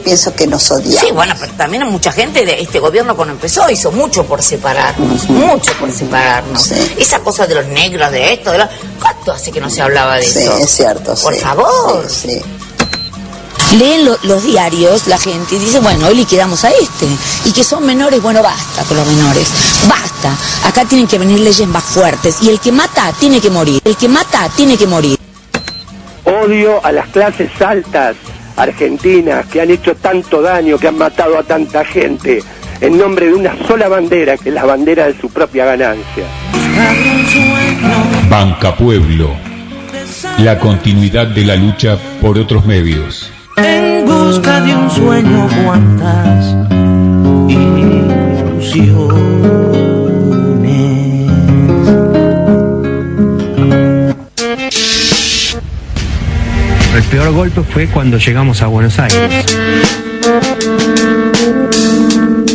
Speaker 41: pienso que nos odiamos.
Speaker 42: Sí, bueno, pero también mucha gente de este gobierno cuando empezó hizo mucho por separarnos, mucho por separarnos. Esa cosa de los negros, de esto, de lo... ¿Cuánto hace que no se hablaba de
Speaker 41: Sí,
Speaker 42: eso?
Speaker 41: es cierto.
Speaker 42: Por
Speaker 41: sí.
Speaker 42: favor.
Speaker 41: Sí, sí.
Speaker 43: Leen lo- los diarios la gente y dice, bueno, hoy liquidamos a este. Y que son menores, bueno, basta con los menores. Basta. Acá tienen que venir leyes más fuertes. Y el que mata tiene que morir. El que mata tiene que morir.
Speaker 44: Odio a las clases altas argentinas que han hecho tanto daño, que han matado a tanta gente en nombre de una sola bandera, que es la bandera de su propia ganancia.
Speaker 21: Banca Pueblo. La continuidad de la lucha por otros medios.
Speaker 28: En busca de un sueño, cuántas
Speaker 45: peor golpe fue cuando llegamos a Buenos Aires.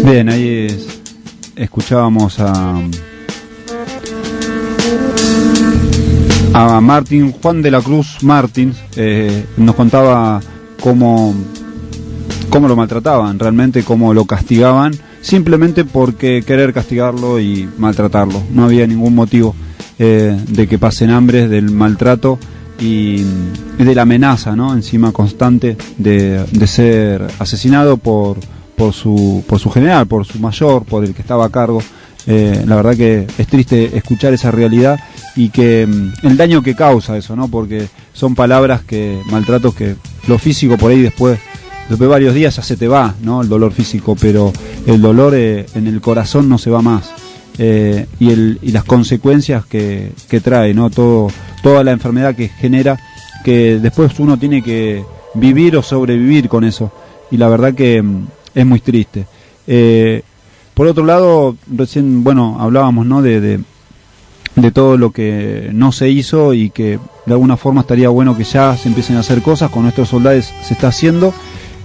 Speaker 26: Bien, ahí es- escuchábamos a a Martín Juan de la Cruz Martins eh, nos contaba cómo cómo lo maltrataban realmente cómo lo castigaban simplemente porque querer castigarlo y maltratarlo no había ningún motivo eh, de que pasen hambres del maltrato y, de la amenaza no encima constante de, de ser asesinado por por su por su general por su mayor por el que estaba a cargo eh, la verdad que es triste escuchar esa realidad y que mm, el daño que causa eso, ¿no? Porque son palabras que, maltratos que lo físico por ahí después, después de varios días ya se te va, ¿no? El dolor físico, pero el dolor eh, en el corazón no se va más. Eh, y, el, y las consecuencias que, que trae, ¿no? Todo, toda la enfermedad que genera, que después uno tiene que vivir o sobrevivir con eso. Y la verdad que mm, es muy triste. Eh, por otro lado, recién, bueno, hablábamos, ¿no? De, de, todo lo que no se hizo y que de alguna forma estaría bueno que ya se empiecen a hacer cosas, con nuestros soldados se está haciendo.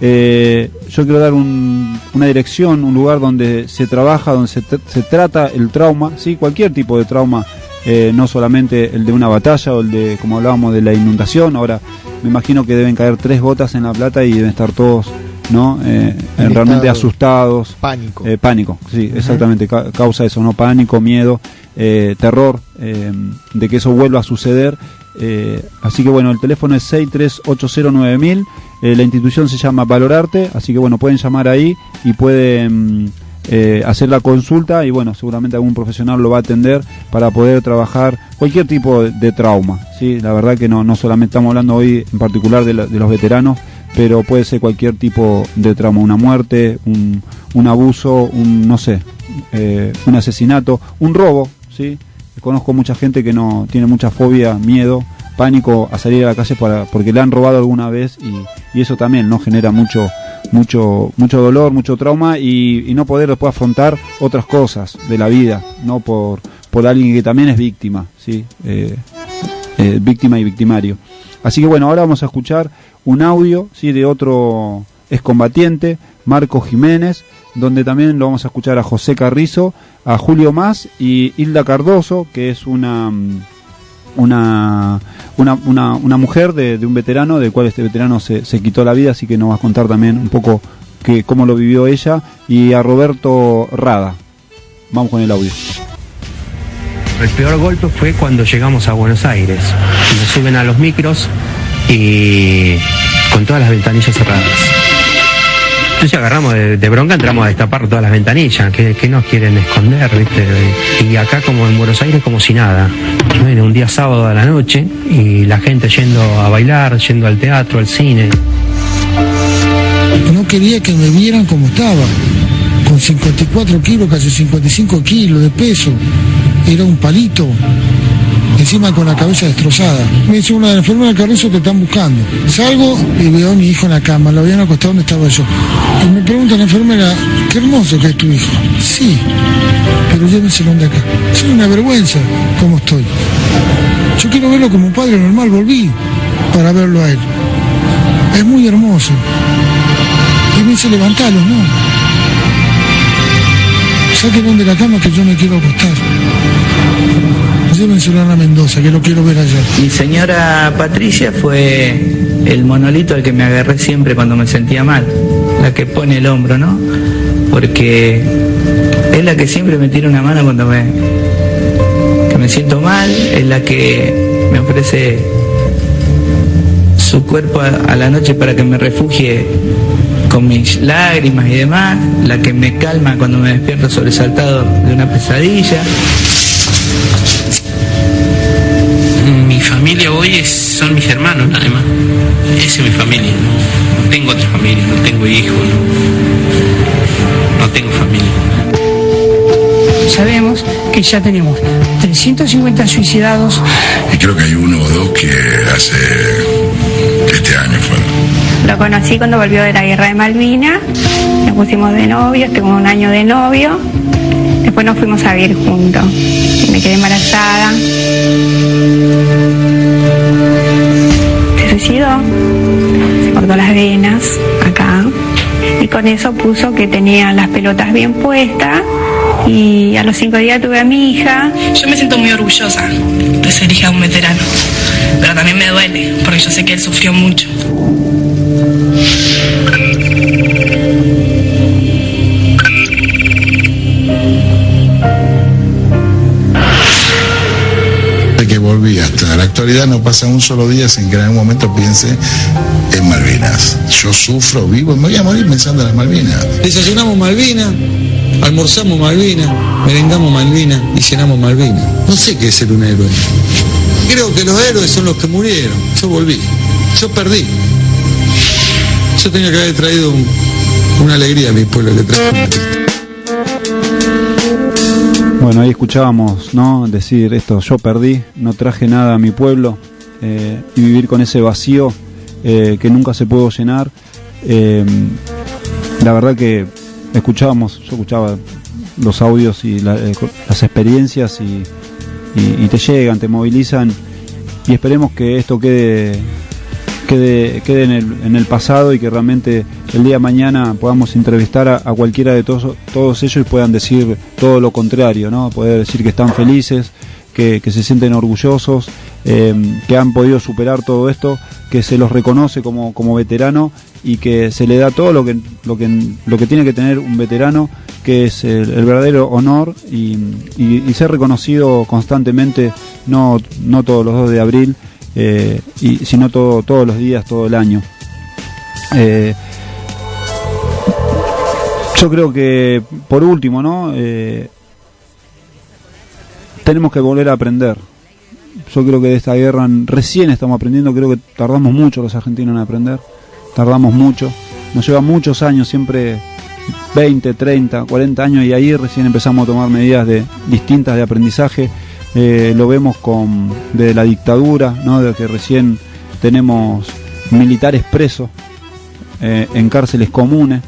Speaker 26: Eh, yo quiero dar un- una dirección, un lugar donde se trabaja, donde se, se trata el trauma, ¿sí? cualquier tipo de trauma, eh, no solamente el de una batalla o el de, como hablábamos, de la inundación. Ahora me imagino que deben caer tres gotas en la plata y deben estar todos ¿no? Eh,
Speaker 30: En
Speaker 26: realmente asustados.
Speaker 30: Pánico.
Speaker 26: Eh, pánico, sí, exactamente, ca- causa eso, ¿no? Pánico, miedo, eh, terror eh, de que eso vuelva a suceder. Eh, así que bueno, el teléfono es 63809.000, eh, la institución se llama Valorarte, así que bueno, pueden llamar ahí y pueden eh, hacer la consulta y bueno, seguramente algún profesional lo va a atender para poder trabajar cualquier tipo de, trauma, ¿sí? La verdad que no, no solamente estamos hablando hoy en particular de, la- de los veteranos, pero puede ser cualquier tipo de trauma, una muerte, un, un abuso, un, no sé, eh, un asesinato, un robo, ¿sí? Conozco mucha gente que no tiene mucha fobia, miedo, pánico a salir a la calle para, porque le han robado alguna vez y, y eso también no genera mucho mucho mucho dolor, mucho trauma y, no poder después afrontar otras cosas de la vida, no por por alguien que también es víctima, sí, Eh, eh, víctima y victimario. Así que bueno, ahora vamos a escuchar un audio, sí, de otro excombatiente, Marco Jiménez, donde también lo vamos a escuchar a José Carrizo, a Julio Más y Hilda Cardoso, que es una mm, una, una, una, una mujer de, de un veterano, del cual este veterano se, se quitó la vida, así que nos va a contar también un poco que, cómo lo vivió ella, y a Roberto Rada. Vamos con el audio.
Speaker 45: El peor golpe fue cuando llegamos a Buenos Aires. Nos suben a los micros y con todas las ventanillas cerradas. Entonces agarramos de, bronca, entramos a destapar todas las ventanillas, que, que nos quieren esconder, ¿viste? Y acá como en Buenos Aires como si nada. Bueno, un día sábado a la noche y la gente yendo a bailar, yendo al teatro, al cine.
Speaker 46: No quería que me vieran como estaba, con 54 kilos, casi 55 kilos de peso. Era un palito, encima con la cabeza destrozada. Me dice una de las enfermeras Carrizo te están buscando. Salgo y veo a mi hijo en la cama, lo habían acostado donde estaba yo. Y me pregunta la enfermera, qué hermoso que es tu hijo. Sí, pero llévenselo de acá. Es una vergüenza cómo estoy. Yo quiero verlo como un padre normal, volví para verlo a él. Es muy hermoso. Y me dice, levantalos, no. Sáquenlo de la cama que yo me quiero acostar. Paseo venezolana Mendoza, que lo quiero ver allá.
Speaker 47: Mi señora Patricia fue el monolito al que me agarré siempre cuando me sentía mal, la que pone el hombro, ¿no? Porque es la que siempre me tira una mano cuando me, me siento mal, es la que me ofrece su cuerpo a la noche para que me refugie con mis lágrimas y demás, la que me calma cuando me despierto sobresaltado de una pesadilla.
Speaker 48: Mi familia hoy es- son mis hermanos nada más. Esa es mi familia. No, no tengo otra familia, no tengo hijos, no, no tengo familia.
Speaker 49: Sabemos que ya tenemos 350 suicidados,
Speaker 40: Y creo que hay uno o dos que hace este año fueron.
Speaker 50: Lo conocí cuando volvió de la guerra de Malvinas, nos pusimos de novios, tengo un año de novio, después nos fuimos a vivir juntos. Me quedé embarazada. Se cortó las venas acá y con eso puso que tenía las pelotas bien puestas y a los cinco días tuve a mi hija.
Speaker 51: Yo me siento muy orgullosa de ser hija de un veterano, pero también me duele porque yo sé que él sufrió mucho.
Speaker 40: De que volví hasta la actualidad no pasa un solo día sin que en algún momento piense en Malvinas. Yo sufro, vivo, me voy a morir pensando en las Malvinas.
Speaker 52: Desayunamos Malvina, almorzamos Malvina, merengamos Malvina y cenamos Malvina. No sé qué es ser un héroe. Creo que los héroes son los que murieron. Yo volví. Yo perdí. Yo tenía que haber traído un- una alegría a mi pueblo que traje.
Speaker 26: Bueno, ahí escuchábamos, ¿no? Decir esto, yo perdí, no traje nada a mi pueblo eh, y vivir con ese vacío eh, que nunca se pudo llenar. Eh, la verdad que escuchábamos, yo escuchaba los audios y las experiencias y- y te llegan, te movilizan y esperemos que esto quede quede, quede en, el, en el pasado y que realmente el día de mañana podamos entrevistar a, cualquiera de todos, todos ellos y puedan decir todo lo contrario, ¿no? Poder decir que están felices, que, que se sienten orgullosos, eh, que han podido superar todo esto, que se los reconoce como, como veterano y que se le da todo lo que, lo que, lo que tiene que tener un veterano, que es el, verdadero honor y, y- y ser reconocido constantemente, no, no todos los 2 de abril, eh, y sino todo, todos los días, todo el año. Eh, yo creo que, por último, ¿no? Eh, tenemos que volver a aprender. Yo creo que de esta guerra recién estamos aprendiendo, creo que tardamos mucho los argentinos en aprender, tardamos mucho, nos lleva muchos años, siempre 20, 30, 40 años y ahí recién empezamos a tomar medidas de, distintas de aprendizaje. Eh, lo vemos con de la dictadura, ¿no? de que recién tenemos militares presos eh, en cárceles comunes,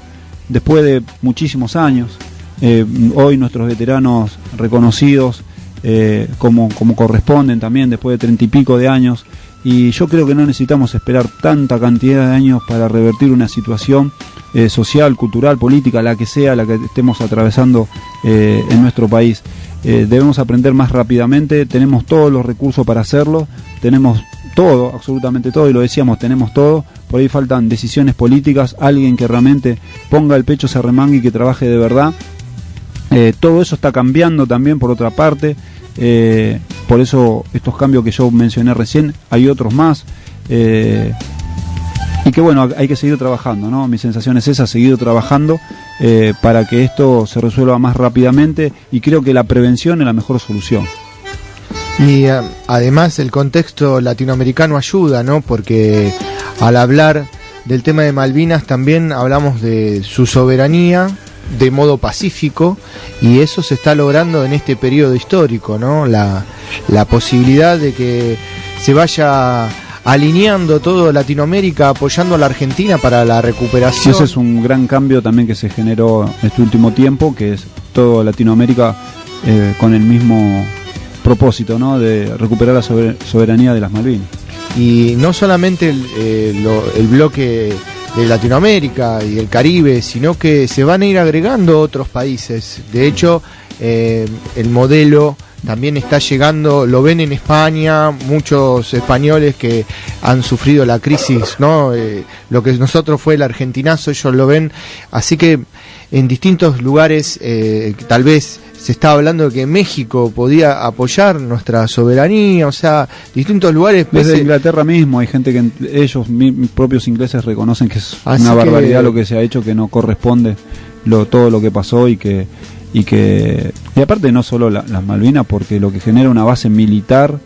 Speaker 26: después de muchísimos años. Eh, hoy nuestros veteranos reconocidos como, como corresponden también después de treinta y pico de años. Y yo creo que no necesitamos esperar tanta cantidad de años para revertir una situación social, cultural, política, la que sea, la que estemos atravesando en nuestro país. Eh, debemos aprender más rápidamente, tenemos todos los recursos para hacerlo, tenemos todo, absolutamente todo, y lo decíamos, tenemos todo, por ahí faltan decisiones políticas, alguien que realmente ponga el pecho, se remangue y que trabaje de verdad. Eh, todo eso está cambiando también por otra parte, eh, por eso estos cambios que yo mencioné recién, hay otros más. y que bueno, hay que seguir trabajando, ¿no? Mi sensación es esa, seguir trabajando eh, para que esto se resuelva más rápidamente y creo que la prevención es la mejor solución.
Speaker 30: Y eh, además el contexto latinoamericano ayuda, ¿no? Porque al hablar del tema de Malvinas también hablamos de su soberanía de modo pacífico y eso se está logrando en este periodo histórico, ¿no? La, la posibilidad de que se vaya alineando todo Latinoamérica apoyando a la Argentina para la recuperación.
Speaker 26: Ese es un gran cambio también que se generó en este último tiempo, que es todo Latinoamérica eh, con el mismo propósito, ¿no? De recuperar la sober- soberanía de las Malvinas.
Speaker 30: y no solamente el, eh, lo- el bloque de Latinoamérica y el Caribe, sino que se van a ir agregando otros países. De hecho, eh, el modelo también está llegando, lo ven en España, muchos españoles que han sufrido la crisis, ¿no? Eh, lo que nosotros fue el argentinazo, ellos lo ven, así que en distintos lugares, eh, tal vez se está hablando de que México podía apoyar nuestra soberanía, o sea, distintos lugares.
Speaker 26: Desde
Speaker 30: pese-
Speaker 26: Inglaterra mismo hay gente que ellos mi- mis propios ingleses reconocen que es
Speaker 30: Así
Speaker 26: una
Speaker 30: que-
Speaker 26: barbaridad lo que se ha hecho, que no corresponde lo, todo lo que pasó y que y que y aparte no solo la- las Malvinas, porque lo que genera una base militar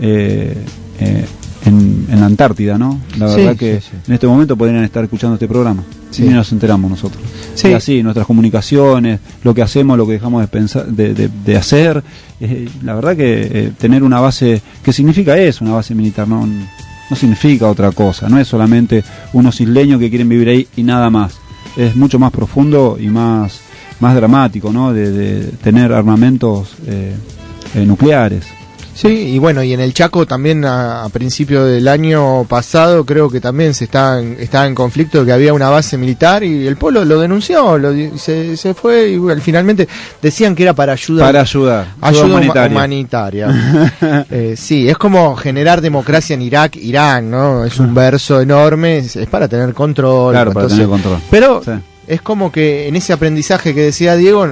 Speaker 26: eh, eh, en, en la Antártida, ¿no? La
Speaker 30: Sí,
Speaker 26: verdad que
Speaker 30: sí, sí.
Speaker 26: en este momento podrían estar escuchando este programa.
Speaker 30: Sí.
Speaker 26: Y nos enteramos nosotros.
Speaker 30: Sí.
Speaker 26: Y así, nuestras comunicaciones, lo que hacemos, lo que dejamos de pensar, de, de- de hacer. eh, la verdad que tener una base, ¿qué significa eso? Una base militar, no, no significa otra cosa. No es solamente unos isleños que quieren vivir ahí y nada más. Es mucho más profundo y más, más dramático, ¿no? De, de tener armamentos eh, eh, nucleares.
Speaker 30: Sí, y bueno, y en el Chaco también a, a principio del año pasado creo que también se está en, estaba en conflicto que había una base militar y el pueblo lo denunció, lo se, se fue y bueno, finalmente decían que era para ayudar.
Speaker 26: Para ayudar.
Speaker 30: Ayuda
Speaker 26: Ayuda
Speaker 30: huma-
Speaker 26: humanitaria.
Speaker 30: humanitaria. (laughs) Eh, sí, es como generar democracia en Irak, Irán, ¿no? Es un verso enorme, es, es para tener control.
Speaker 26: Claro, para tener control.
Speaker 30: Pero
Speaker 26: Sí.
Speaker 30: Es como que en ese aprendizaje que decía Diego,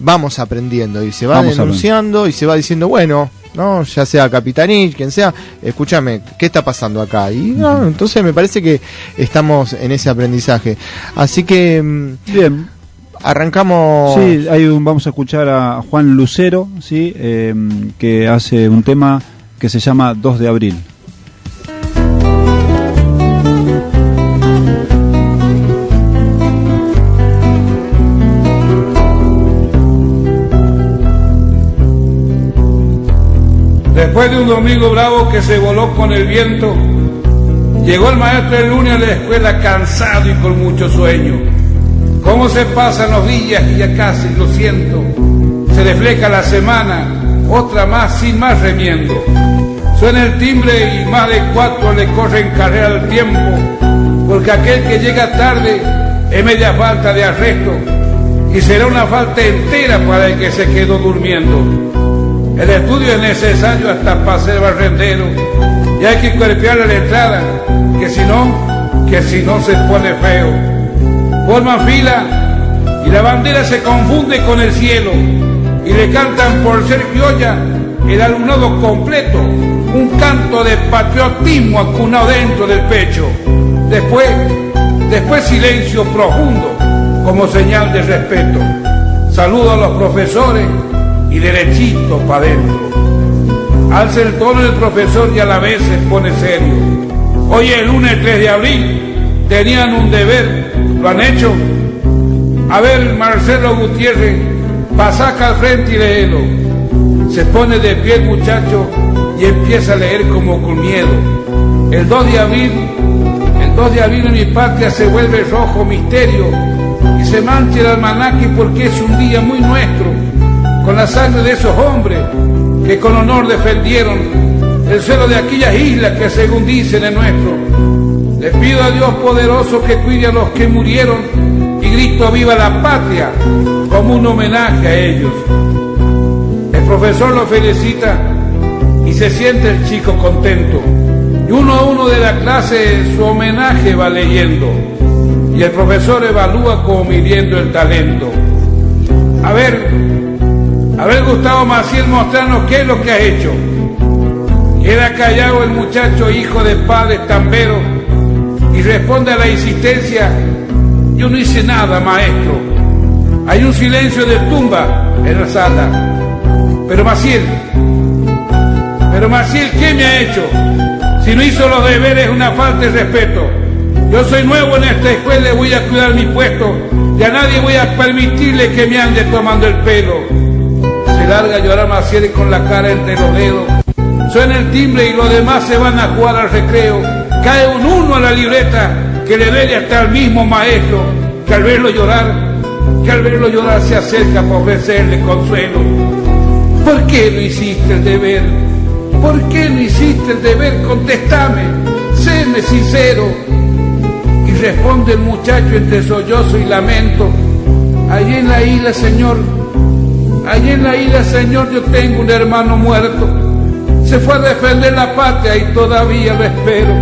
Speaker 30: vamos aprendiendo y se va
Speaker 26: Vamos
Speaker 30: denunciando y se va diciendo, bueno, no, ya sea Capitanich, quien sea, escúchame, ¿qué está pasando acá? Y no, entonces me parece que estamos en ese aprendizaje. Así que mm,
Speaker 26: Bien.
Speaker 30: arrancamos.
Speaker 26: Sí, hay un, vamos a escuchar a Juan Lucero, sí, eh, que hace un tema que se llama 2 de abril.
Speaker 53: Después de un domingo bravo que se voló con el viento, llegó el maestro el lunes a la escuela cansado y con mucho sueño. ¿Cómo se pasan los días y ya casi lo siento? Se refleja la semana, otra más sin más remiendo. Suena el timbre y más de cuatro le corren carrera al tiempo, porque aquel que llega tarde es media falta de arresto y será una falta entera para el que se quedó durmiendo. El estudio es necesario hasta para ser barrendero y hay que cuerpearle la entrada, que si no, que si no se pone feo. Forman fila y la bandera se confunde con el cielo y le cantan por ser criolla el alumnado completo, un canto de patriotismo acunado dentro del pecho. Después, después silencio profundo como señal de respeto. Saludo a los profesores y derechito para adentro. Alza el tono del profesor y a la vez se pone serio. Hoy es el lunes 3 de abril, tenían un deber, ¿lo han hecho? A ver, Marcelo Gutiérrez, pasa al frente y léelo. Se pone de pie el muchacho y empieza a leer como con miedo. El 2 de abril, el 2 de abril en mi patria se vuelve rojo misterio y se mancha el almanaque porque es un día muy nuestro, con la sangre de esos hombres que con honor defendieron el suelo de aquellas islas que según dicen es nuestro. Le pido a Dios poderoso que cuide a los que murieron y grito viva la patria como un homenaje a ellos. El profesor lo felicita y se siente el chico contento. Y uno a uno de la clase su homenaje va leyendo. Y el profesor evalúa como midiendo el talento. A ver, a ver Gustavo Maciel, mostrarnos qué es lo que ha hecho. Queda callado el muchacho hijo de padres tamberos y responde a la insistencia, yo no hice nada, maestro. Hay un silencio de tumba en la sala. Pero Maciel, pero Maciel, ¿qué me ha hecho? Si no hizo los deberes es una falta de respeto. Yo soy nuevo en esta escuela y voy a cuidar mi puesto. Y a nadie voy a permitirle que me ande tomando el pelo. Larga llorar Maciel con la cara entre los dedos. Suena el timbre y los demás se van a jugar al recreo. Cae un uno a la libreta que le duele hasta al mismo maestro, que al verlo llorar, que al verlo llorar se acerca para ofrecerle consuelo. ¿Por qué no hiciste el deber? ¿Por qué no hiciste el deber? Contéstame, séme sincero. Y responde el muchacho entre sollozo y lamento. Allí en la isla, Señor, allí en la isla, Señor, yo tengo un hermano muerto. Se fue a defender la patria y todavía lo espero.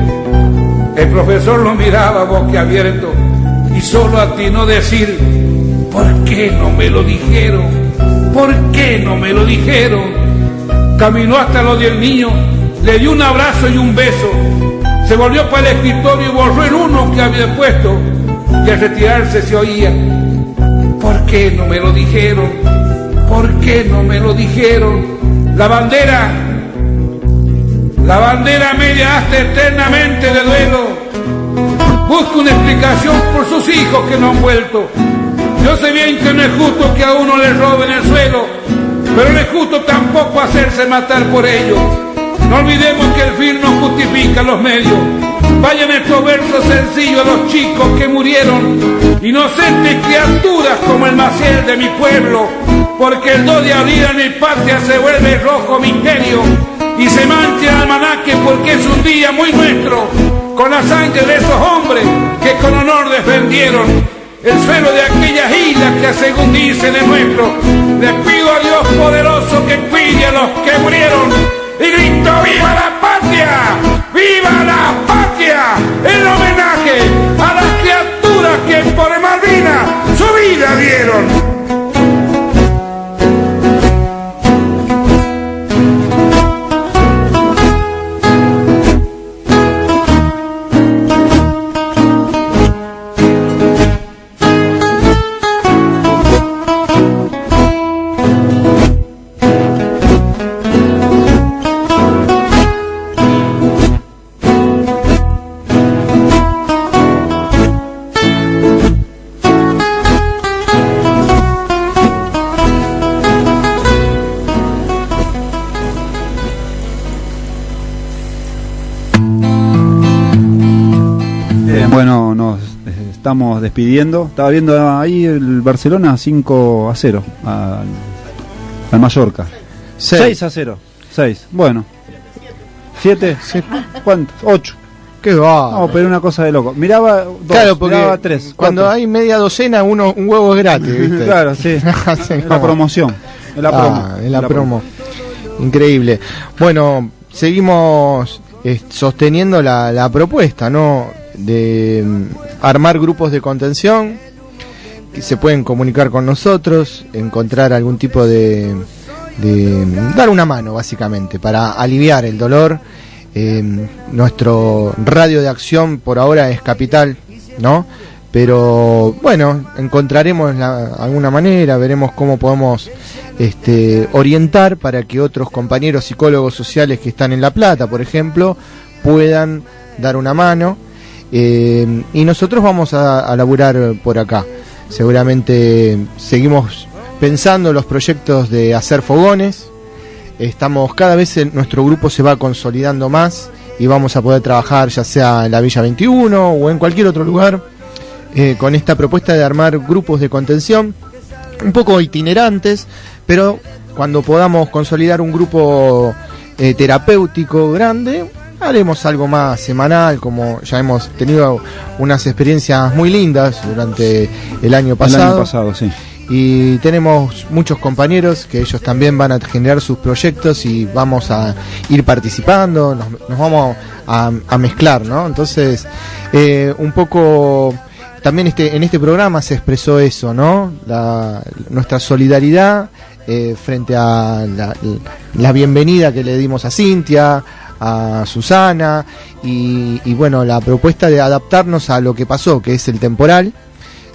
Speaker 53: El profesor lo miraba boquiabierto y solo atinó decir, ¿por qué no me lo dijeron? ¿Por qué no me lo dijeron? Caminó hasta lo del niño, le dio un abrazo y un beso. Se volvió para el escritorio y borró el uno que había puesto. Y al retirarse se oía, ¿por qué no me lo dijeron? ¿Por qué no me lo dijeron? La bandera, la bandera media hasta eternamente de duelo. Busca una explicación por sus hijos que no han vuelto. Yo sé bien que no es justo que a uno le roben el suelo, pero no es justo tampoco hacerse matar por ello. No olvidemos que el fin no justifica los medios. Vayan estos versos sencillos a los chicos que murieron, inocentes criaturas como el Maciel de mi pueblo, porque el 2 de abril en mi patria se vuelve rojo misterio y se mancha el almanaque porque es un día muy nuestro, con la sangre de esos hombres que con honor defendieron el suelo de aquellas islas que según dicen es nuestro. Les pido a Dios poderoso que cuide a los que murieron y grito ¡Viva la patria! ¡Viva la patria! En homenaje a las criaturas que por Malvinas su vida dieron.
Speaker 26: Despidiendo. Estaba viendo ahí el Barcelona 5 a 0 al, al Mallorca.
Speaker 30: Seis.
Speaker 26: 6 a 0. 6. Bueno. 7. ¿Cuánto? 8.
Speaker 30: ¿Qué va?
Speaker 26: No, pero una cosa de loco. Miraba 2,
Speaker 30: Claro, porque
Speaker 26: miraba 3.
Speaker 30: cuando hay media docena, uno, un huevo es gratis, (laughs) ¿viste?
Speaker 26: Claro, sí. (laughs) La promoción. Es la
Speaker 30: Ah,
Speaker 26: promo.
Speaker 30: es la promo. Increíble. Bueno, seguimos eh, sosteniendo la, la propuesta, ¿no? De mm, armar grupos de contención que se pueden comunicar con nosotros, encontrar algún tipo de, de dar una mano, básicamente, para aliviar el dolor. Eh, nuestro radio de acción por ahora es capital, ¿no? Pero bueno, encontraremos la- alguna manera, veremos cómo podemos este, orientar para que otros compañeros psicólogos sociales que están en La Plata, por ejemplo, puedan dar una mano. Eh, y nosotros vamos a, laburar por acá. Seguramente seguimos pensando los proyectos de hacer fogones. Estamos cada vez nuestro grupo se va consolidando más y vamos a poder trabajar ya sea en la Villa 21 o en cualquier otro lugar eh, con esta propuesta de armar grupos de contención un poco itinerantes, pero cuando podamos consolidar un grupo eh, terapéutico grande, haremos algo más semanal, como ya hemos tenido unas experiencias muy lindas durante el año
Speaker 26: El
Speaker 30: pasado.
Speaker 26: año pasado, sí.
Speaker 30: Y tenemos muchos compañeros que ellos también van a generar sus proyectos y vamos a ir participando, nos, nos vamos a, a mezclar, ¿no? Entonces, eh, un poco también este, en este programa se expresó eso, ¿no? La, nuestra solidaridad eh, frente a la, la bienvenida que le dimos a Cintia, a Susana y, y bueno, la propuesta de adaptarnos a lo que pasó, que es el temporal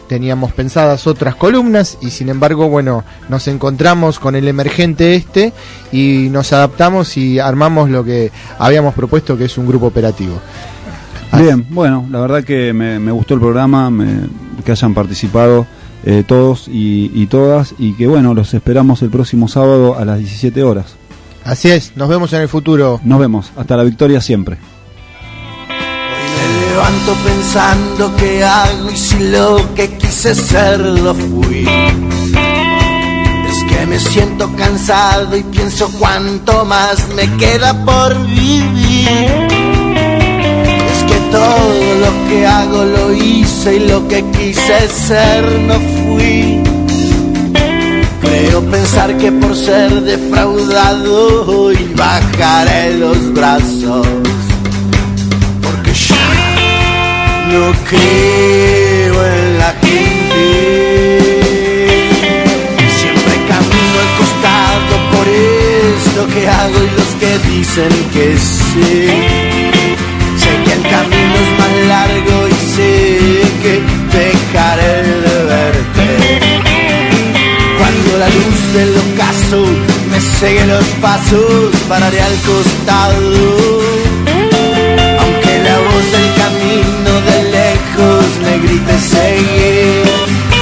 Speaker 30: teníamos pensadas otras columnas y sin embargo, bueno, nos encontramos con el emergente este y nos adaptamos y armamos lo que habíamos propuesto que es un grupo operativo.
Speaker 26: Bien, bueno, la verdad que me, me gustó el programa, me- que hayan participado eh, todos y, y todas y que bueno, los esperamos el próximo sábado a las 17 horas.
Speaker 30: Así es, nos vemos en el futuro.
Speaker 26: Nos vemos, hasta la victoria siempre.
Speaker 28: Me levanto pensando qué hago y si lo que quise ser lo fui. Es que me siento cansado y pienso cuánto más me queda por vivir. Es que todo lo que hago lo hice y lo que quise ser no fui. Creo pensar que por ser defraudado hoy bajaré los brazos. Porque ya no creo en la gente. Siempre camino al costado por esto que hago y los que dicen que sé. Sé que el camino es más largo y sé que dejaré de verte. La luz del ocaso me sigue los pasos, pararé al costado. Aunque la voz del camino de lejos me grite seguir.